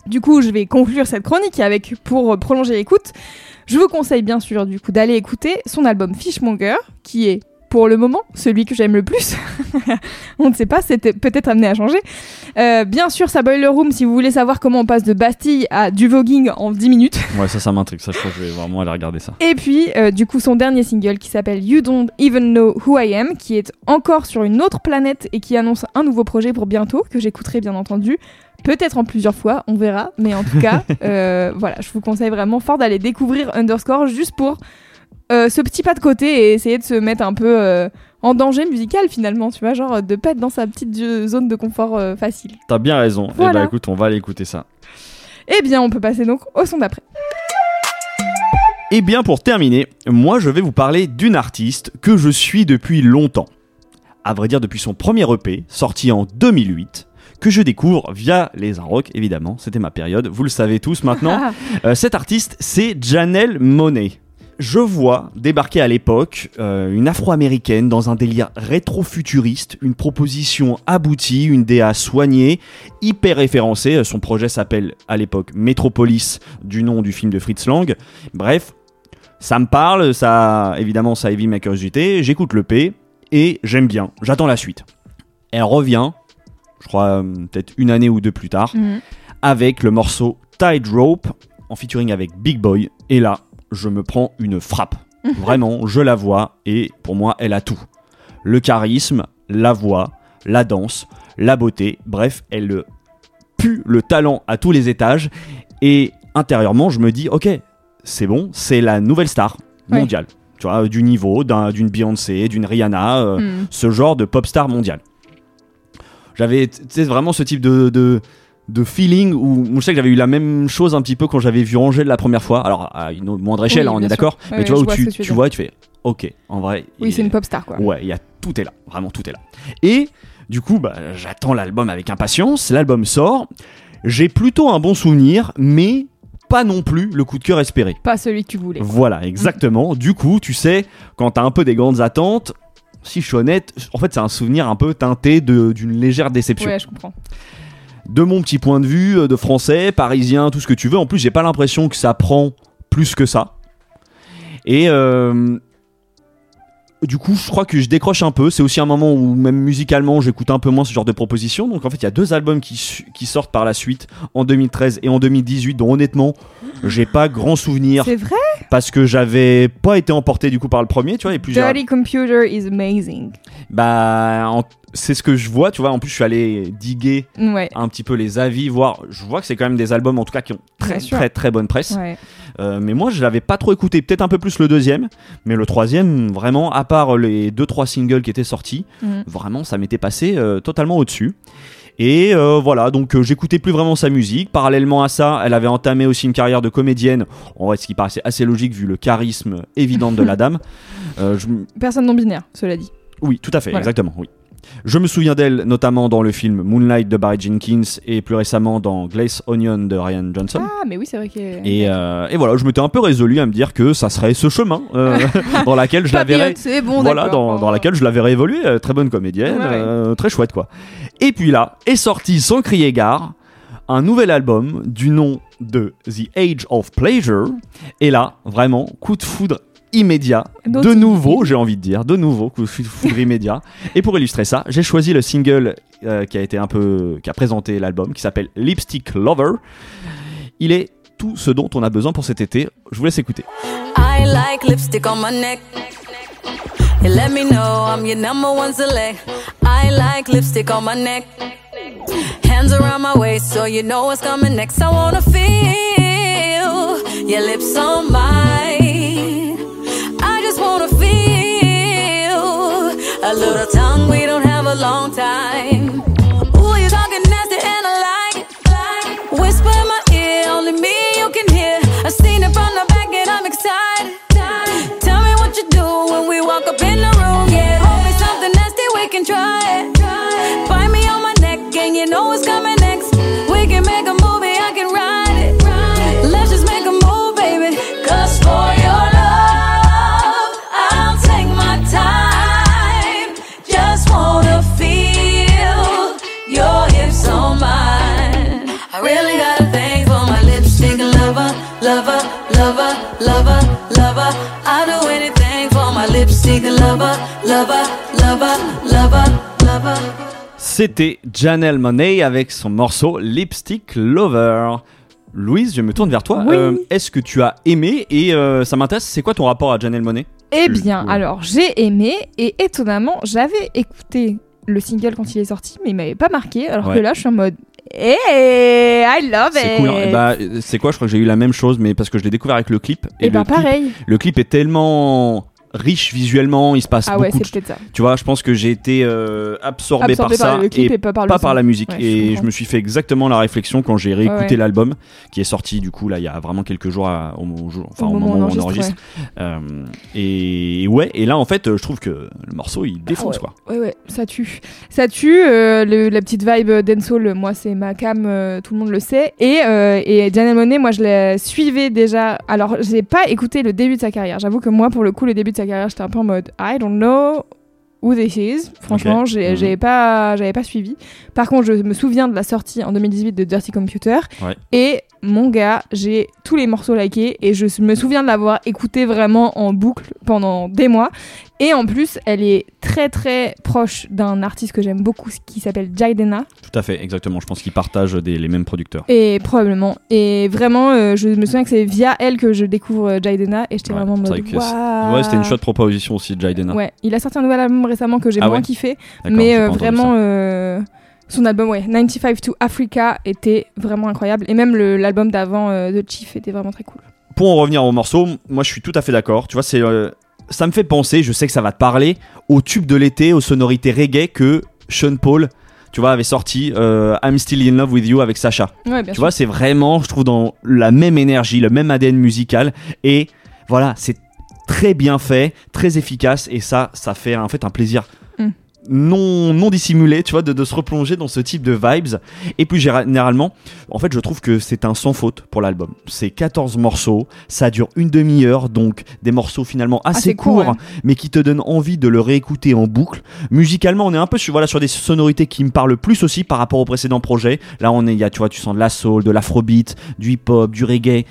Du coup, je vais conclure cette chronique avec, pour prolonger l'écoute, je vous conseille bien sûr du coup d'aller écouter son album Fishmonger, qui est pour le moment celui que j'aime le plus. on ne sait pas, c'était peut-être amené à changer. Euh, bien sûr, sa Boiler Room, si vous voulez savoir comment on passe de Bastille à du voguing en 10 minutes. Ouais, ça, ça m'intrigue. Ça, je crois que je vais vraiment aller regarder ça. Et puis, euh, du coup, son dernier single qui s'appelle You Don't Even Know Who I Am, qui est encore sur une autre planète et qui annonce un nouveau projet pour bientôt, que j'écouterai bien entendu. Peut-être en plusieurs fois, on verra. Mais en tout cas, euh, voilà, je vous conseille vraiment fort d'aller découvrir Underscore juste pour euh, ce petit pas de côté et essayer de se mettre un peu euh, en danger musical finalement, tu vois, genre de pas être dans sa petite zone de confort euh, facile. T'as bien raison. Eh Voilà. ben, écoute, on va aller écouter ça. Eh bien, on peut passer donc au son d'après. Et bien, pour terminer, moi, je vais vous parler d'une artiste que je suis depuis longtemps. À vrai dire, depuis son premier EP, sorti en 2008, que je découvre via les Rock, évidemment. C'était ma période. Vous le savez tous maintenant. Cette artiste, c'est Janelle Monet. Je vois débarquer à l'époque euh, une afro-américaine dans un délire rétro-futuriste, une proposition aboutie, une DA soignée, hyper référencée. Euh, Son projet s'appelle à l'époque Metropolis, du nom du film de Fritz Lang. Bref, ça me parle, ça évidemment ça éveille ma curiosité. J'écoute le P et j'aime bien. J'attends la suite. Elle revient, je crois euh, peut-être une année ou deux plus tard mhm. avec le morceau Tide Rope en featuring avec Big Boy. Et là, je me prends une frappe. Vraiment, je la vois et pour moi, elle a tout. Le charisme, la voix, la danse, la beauté, bref, elle pue le talent à tous les étages. Et intérieurement, je me dis, ok, c'est bon, c'est la nouvelle star mondiale. Tu vois, du niveau d'un- d'une Beyoncé, d'une Rihanna, euh, Mhm. ce genre de pop star mondial. J'avais, vraiment ce type de, de, de feeling où je sais que j'avais eu la même chose un petit peu quand j'avais vu Angèle la première fois. Alors, à une moindre échelle, Oui, hein, on est d'accord. Mais tu vois, où vois tu, tu vois, et tu fais, ok, en vrai. Oui, c'est une pop star quoi. Ouais, il y a tout est là, vraiment tout est là. Et du coup, bah, j'attends l'album avec impatience. L'album sort. J'ai plutôt un bon souvenir, mais pas non plus le coup de cœur espéré. Pas celui que tu voulais. Voilà, exactement. Du coup, tu sais, quand t'as un peu des grandes attentes, si je suis honnête, en fait, c'est un souvenir un peu teinté d'une légère déception. Ouais, je comprends. De mon petit point de vue, euh, de français, parisien, tout ce que tu veux. En plus, j'ai pas l'impression que ça prend plus que ça. Et euh, du coup, je crois que je décroche un peu. C'est aussi un moment où, même musicalement, j'écoute un peu moins ce genre de propositions. Donc, en fait, il y a deux albums qui, sortent par la suite, en 2013 et en 2018, dont honnêtement, j'ai pas grand souvenir C'est vrai? parce que j'avais pas été emporté du coup par le premier, tu vois, et puis Dirty Computer is amazing. bah c'est ce que je vois, tu vois. En plus, je suis allé diguer Ouais. un petit peu les avis, voir. Je vois que c'est quand même des albums en tout cas qui ont très sûr. très très bonne presse. Ouais. Euh, mais moi, je l'avais pas trop écouté. Peut-être un peu plus le deuxième, mais le troisième, vraiment, à part les deux trois singles qui étaient sortis, Mhm. vraiment, ça m'était passé euh, totalement au-dessus. Et euh, voilà, donc euh, j'écoutais plus vraiment sa musique. Parallèlement à ça, elle avait entamé aussi une carrière de comédienne, en vrai, ce qui paraissait assez logique vu le charisme évident de la dame. Euh, je Personne non binaire, cela dit. Oui, tout à fait, Voilà. exactement, oui. Je me souviens d'elle notamment dans le film Moonlight de Barry Jenkins et plus récemment dans Glace Onion de Ryan Johnson. Ah, mais oui, c'est vrai que. Et, euh, et voilà, je m'étais un peu résolu à me dire que ça serait ce chemin euh, dans laquelle je la verrais. bon, voilà, dans, dans laquelle je la verrais évoluer. euh, très bonne comédienne, Ouais, ouais. très chouette quoi. Et puis là, est sorti sans crier gare un nouvel album du nom de The Age of Pleasure. Et là, vraiment, coup de foudre immédiat. De nouveau, j'ai envie de dire, de nouveau, coup de foudre immédiat. Et pour illustrer ça, j'ai choisi le single euh, qui a été un peu, qui a présenté l'album, qui s'appelle Lipstick Lover. Il est tout ce dont on a besoin pour cet été. Je vous laisse écouter. I like lipstick on my neck. You let me know I'm your number one select. I like lipstick on my neck. Hands around my waist so you know what's coming next. I wanna feel your lips on mine. Little tongue. We don't have a long time. Ooh, you talking nasty and I like it. Whisper in my ear, only me you can hear. I seen it from the back and I'm excited. Tell me what you do when we walk up in the room. Yeah, hold me something nasty, we can try it. Bite me on my neck and you know what's coming C'était Janelle Monet avec son morceau Lipstick Lover. Louise, je me tourne vers toi. Oui. Euh, Est-ce que tu as aimé et euh, ça m'intéresse, c'est quoi ton rapport à Janelle Monet Eh bien, Ouais. alors j'ai aimé et étonnamment, j'avais écouté le single quand il est sorti, mais il m'avait pas marqué. Alors Ouais. que là, je suis en mode, hey, I love it. C'est cool. hein. Bah, c'est quoi? Je crois que j'ai eu la même chose, mais parce que je l'ai découvert avec le clip. et le bah clip- pareil. Le clip est tellement riche visuellement, il se passe Ah ouais, beaucoup. c'est de... ça. Tu vois, je pense que j'ai été euh, absorbé, Absorbé par ça par le clip et et pas par le pas par la musique. Ouais, et je me suis fait exactement la réflexion quand j'ai réécouté Ouais, l'album, qui est sorti du coup là il y a vraiment quelques jours à- au, enfin, moment, où on enregistre. Euh, et ouais, et là en fait, je trouve que le morceau il défonce ouais. quoi. Ouais, ouais, ça tue. Ça tue. euh, le- la petite vibe dancehall, moi, c'est ma cam, euh, tout le monde le sait. Et, et Janelle Monet, moi, je la suivais déjà. Alors, j'ai pas écouté le début de sa carrière. J'avoue que moi, pour le coup, le début de sa carrière, j'étais un peu en mode I don't know who this is. Franchement, Ok. j'ai Mhm. j'avais pas, j'avais pas suivi. Par contre, je me souviens de la sortie en 2018 de Dirty Computer. Ouais. Et mon gars, j'ai tous les morceaux likés et je me souviens de l'avoir écouté vraiment en boucle pendant des mois. Et en plus, elle est très très proche d'un artiste que j'aime beaucoup qui s'appelle Jaidena. Tout à fait, exactement. Je pense qu'ils partagent des, les mêmes producteurs. Et probablement. Et vraiment, euh, je me souviens que c'est via elle que je découvre euh, Jaidena et j'étais Ouais, vraiment en mode vrai que c'est- Waouh. Ouais, c'était une chouette proposition aussi de Jaidena. Ouais, il a sorti un nouvel album récemment que j'ai Ah moins ouais kiffé, mais euh, vraiment euh, son album ouais, 95 to Africa était vraiment incroyable et même l'album d'avant euh, de Chief était vraiment très cool. Pour en revenir au morceau, moi je suis tout à fait d'accord. Tu vois, c'est euh, ça me fait penser, je sais que ça va te parler, au tube de l'été, aux sonorités reggae que Sean Paul, tu vois, avait sorti euh, I'm Still in Love with You avec Sacha. Ouais, bien Tu sûr. vois, c'est vraiment, je trouve, dans la même énergie, le même ADN musical. Et voilà, c'est très bien fait, très efficace. Et ça, ça fait en fait un plaisir. Mm. Non, non dissimulé, tu vois, de, de se replonger dans ce type de vibes. Et plus généralement, en fait, je trouve que c'est un sans faute pour l'album. C'est 14 morceaux, ça dure une demi-heure, donc des morceaux finalement assez Assez courts, ouais. mais qui te donnent envie de le réécouter en boucle. Musicalement, on est un peu sur, voilà, sur des sonorités qui me parlent plus aussi par rapport au précédent projet. Là, on est, il y a, tu vois, tu sens de la soul, de l'afrobeat, du hip-hop, du reggae.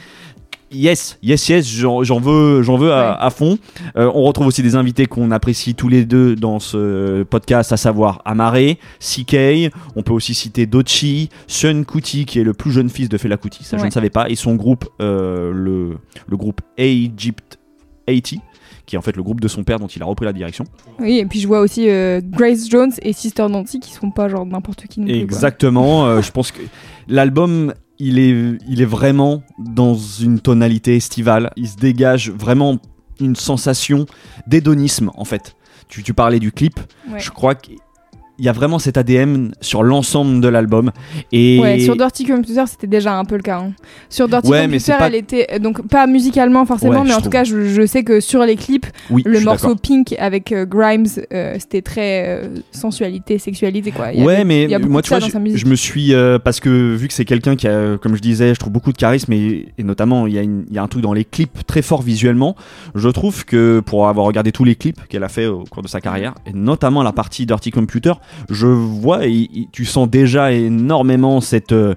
Yes, yes, yes, j'en veux, j'en veux à, fond. Euh, on retrouve aussi des invités qu'on apprécie tous les deux dans ce podcast, à savoir Amaré, CK. On peut aussi citer Dochi, Sean Kuti, qui est le plus jeune fils de Fela Kuti, ça je ne savais pas, et son groupe, euh, le, le groupe Egypt 80, qui est en fait le groupe de son père dont il a repris la direction. Oui, et puis je vois aussi euh, Grace Jones et Sister Nancy qui sont pas genre n'importe qui non plus. Exactement. euh, je pense que l'album, il est, il est vraiment dans une tonalité estivale. Il se dégage vraiment une sensation d'hédonisme, en fait. Tu, tu parlais du clip. Ouais. Je crois que il y a vraiment cet ADM sur l'ensemble de l'album. Et Ouais, sur Dirty Computer, c'était déjà un peu le cas. hein. Sur Dirty Ouais, Computer, pas- elle était euh, donc pas musicalement forcément, Ouais, mais en tout cas, je, je sais que sur les clips, oui, le morceau. Pink avec euh, Grimes, euh, c'était très euh, sensualité, sexualité quoi. Il y Ouais, avait- mais il y a beaucoup moi, tu vois, je, me suis. parce que vu que c'est quelqu'un qui a, comme je disais, je trouve beaucoup de charisme et, et notamment, il y, a une- il y a un truc dans les clips très fort visuellement. Je trouve que pour avoir regardé tous les clips qu'elle a fait au cours de sa carrière, et notamment la partie Dirty Computer, je vois et, et tu sens déjà énormément cette. euh,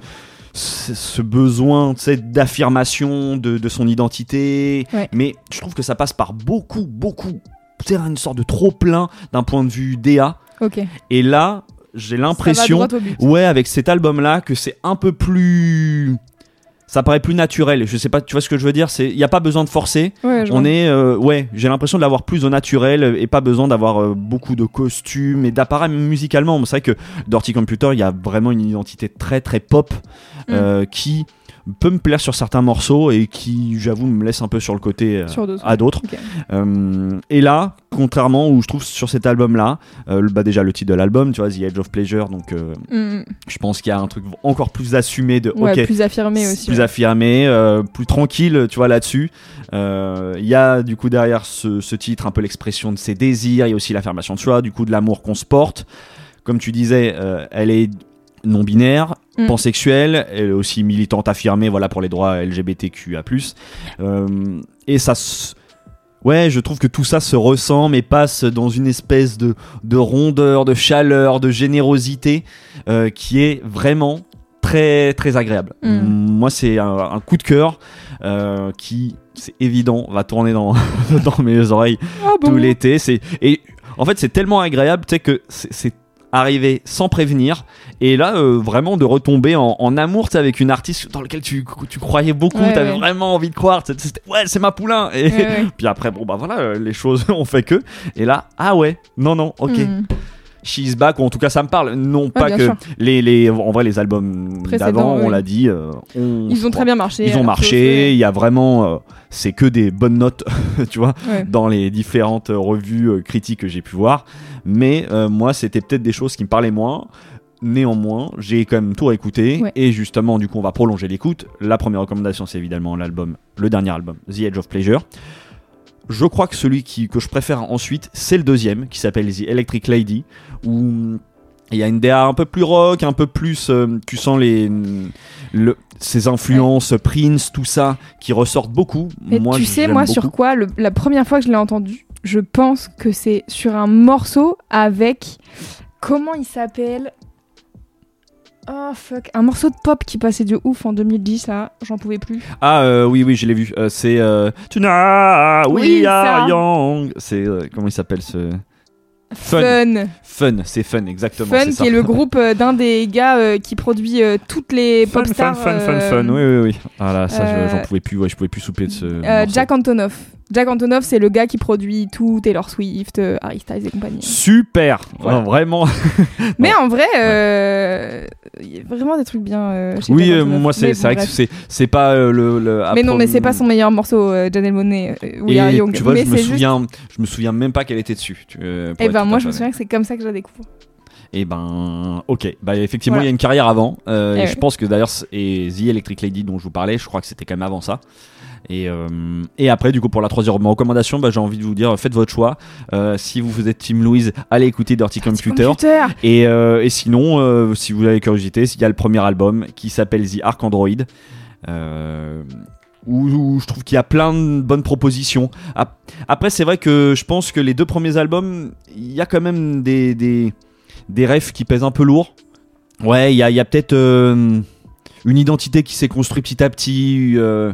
ce besoin d'affirmation de, de son identité Ouais. mais je trouve que ça passe par beaucoup beaucoup c'est une sorte de trop plein d'un point de vue DA Ok. et là, j'ai l'impression, ouais, avec cet album-là, que c'est un peu plus. Ça paraît plus naturel. Je sais pas, tu vois ce que je veux dire? C'est, il y a pas besoin de forcer. Ouais, On vois. est, euh, ouais, j'ai l'impression de l'avoir plus au naturel et pas besoin d'avoir euh, beaucoup de costumes et d'appareils musicalement. C'est vrai que Dirty Computer, il y a vraiment une identité très très pop Mm. euh, qui peut me plaire sur certains morceaux et qui, j'avoue, me laisse un peu sur le côté euh, Sur à d'autres. Euh, et là, contrairement où je trouve sur cet album-là, euh, bah déjà le titre de l'album, tu vois, The Edge of Pleasure, donc Mm. je pense qu'il y a un truc encore plus assumé de, Ouais, plus affirmé aussi. plus ouais. affirmé, plus tranquille, tu vois, là-dessus. Il y a du coup derrière ce, ce titre un peu l'expression de ses désirs, il y a aussi l'affirmation de soi, du coup de l'amour qu'on se porte. Comme tu disais, euh, elle est non binaire, Mm. pansexuelle, elle est aussi militante affirmée, voilà pour les droits LGBTQA+. Euh, et ça, ouais, je trouve que tout ça se ressent, mais passe dans une espèce de, de rondeur, de chaleur, de générosité euh, qui est vraiment très très agréable. Mm. Moi, c'est un, un coup de cœur euh, qui, c'est évident, va tourner dans dans mes oreilles Ah bon? tout l'été. C'est et en fait c'est tellement agréable, tu sais que c'est arrivé sans prévenir et là euh, vraiment de retomber en, en amour avec une artiste dans laquelle tu, tu croyais beaucoup, Ouais, t'avais ouais. vraiment envie de croire, c'était- ouais c'est ma poulain et Ouais, puis après bon bah voilà les choses ont fait que et là ah ouais non non ok Mm. She's Back, ou en tout cas ça me parle. Non pas que sûr. les, les, en vrai les albums d'avant, on l'a dit, euh, Ils ont très bien marché. ils ont marché. Il y a vraiment, euh, c'est que des bonnes notes, tu vois, dans les différentes euh, revues euh, critiques que j'ai pu voir. Mais moi, c'était peut-être des choses qui me parlaient moins. Néanmoins, j'ai quand même tout réécouté et justement, du coup, on va prolonger l'écoute. La première recommandation, c'est évidemment l'album, le dernier album, The Edge of Pleasure. Je crois que celui qui, que je préfère ensuite, c'est le deuxième, qui s'appelle The Electric Lady, où il y a une DA un peu plus rock, un peu plus. euh, tu sens les, le, ces influences Prince, tout ça, qui ressortent beaucoup. Mais moi, tu sais, moi, beaucoup. sur quoi le- La première fois que je l'ai entendu, je pense que c'est sur un morceau avec. Comment il s'appelle? Oh fuck, un morceau de pop qui passait de ouf en 2010 là, j'en pouvais plus. Ah euh, oui, oui, je l'ai vu. Euh, c'est euh, Tonight We Oui, Are ça. Young. C'est. euh, comment il s'appelle ce. Fun. Fun, Fun, c'est Fun, exactement. Fun qui ça. est le groupe d'un des gars euh, qui produit euh, toutes les Fun, pop fun, stars. fun, fun, euh, fun. Oui, oui, oui. Ah là, ça, je- j'en pouvais plus. Ouais, je pouvais plus souper de ce. Jack Antonoff. Jack Antonoff, c'est le gars qui produit tout Taylor Swift, euh, Harry Styles et compagnie. Super. Voilà. Vraiment. Mais en vrai, euh, il y a vraiment des trucs bien. euh, chez Oui, euh, moi, c'est vrai que bref. c'est c'est pas euh, le. le Mais non, mais c'est pas son meilleur morceau, euh, Janelle Monáe, euh, We Et Are Young. tu vois, mais je me juste- souviens, je me souviens même pas qu'elle était dessus. tu- euh, pour Eh ben moi, je me souviens que c'est comme ça que je la découvre. Et ben, ok. Bah effectivement, Voilà. il y a une carrière avant. Euh, Eh et ouais. je pense que d'ailleurs, et The Electric Lady dont je vous parlais, je crois que c'était quand même avant ça. Et, euh, et après, du coup, pour la troisième recommandation, bah, j'ai envie de vous dire, faites votre choix. Euh, si vous êtes Team Louise, allez écouter Dirty Computer. Computer. Et, euh, et sinon, si vous avez curiosité, il y a le premier album qui s'appelle The Arc Android. Où, où je trouve qu'il y a plein de bonnes propositions. Ap- Après, c'est vrai que je pense que les deux premiers albums, il y a quand même des, des, des refs qui pèsent un peu lourd. Ouais, il y a, a peut-être une identité qui s'est construite petit à petit. euh,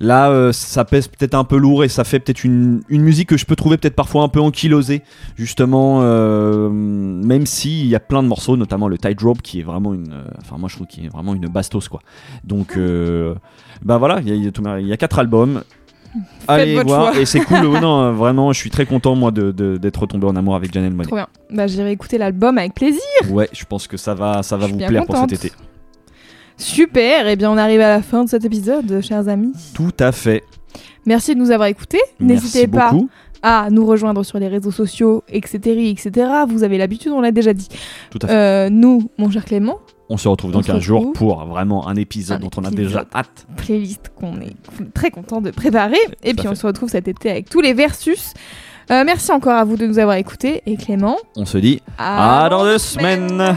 Là, euh, ça pèse peut-être un peu lourd et ça fait peut-être une, une musique que je peux trouver peut-être parfois un peu ankylosée, justement, euh, même s'il y a plein de morceaux, notamment le Tightrope qui est vraiment une, euh, enfin moi je trouve qu'il est vraiment une bastos quoi. Donc, euh, bah voilà, il y a, y a quatre albums. Allez voir choix. et c'est cool. non, euh, vraiment, je suis très content moi de- de- d'être retombé en amour avec Janelle Monáe. Trop bien. Bah, j'irai écouter l'album avec plaisir. Ouais, je pense que ça va, ça va Je vous plaire pour cet été. Super. Et bien, on arrive à la fin de cet épisode, chers amis. Tout à fait. Merci de nous avoir écoutés. Merci N'hésitez pas beaucoup. à nous rejoindre sur les réseaux sociaux, etc. etc. Vous avez l'habitude, on l'a déjà dit. Tout à fait. Euh, nous, mon cher Clément, On se retrouve dans on se 15 jours pour vraiment un épisode Un dont on a déjà hâte. playlist qu'on est très content de préparer. Et puis on fait. se retrouve cet été avec tous les versus. Euh, merci encore à vous de nous avoir écoutés. Et Clément, On se dit à dans deux semaines.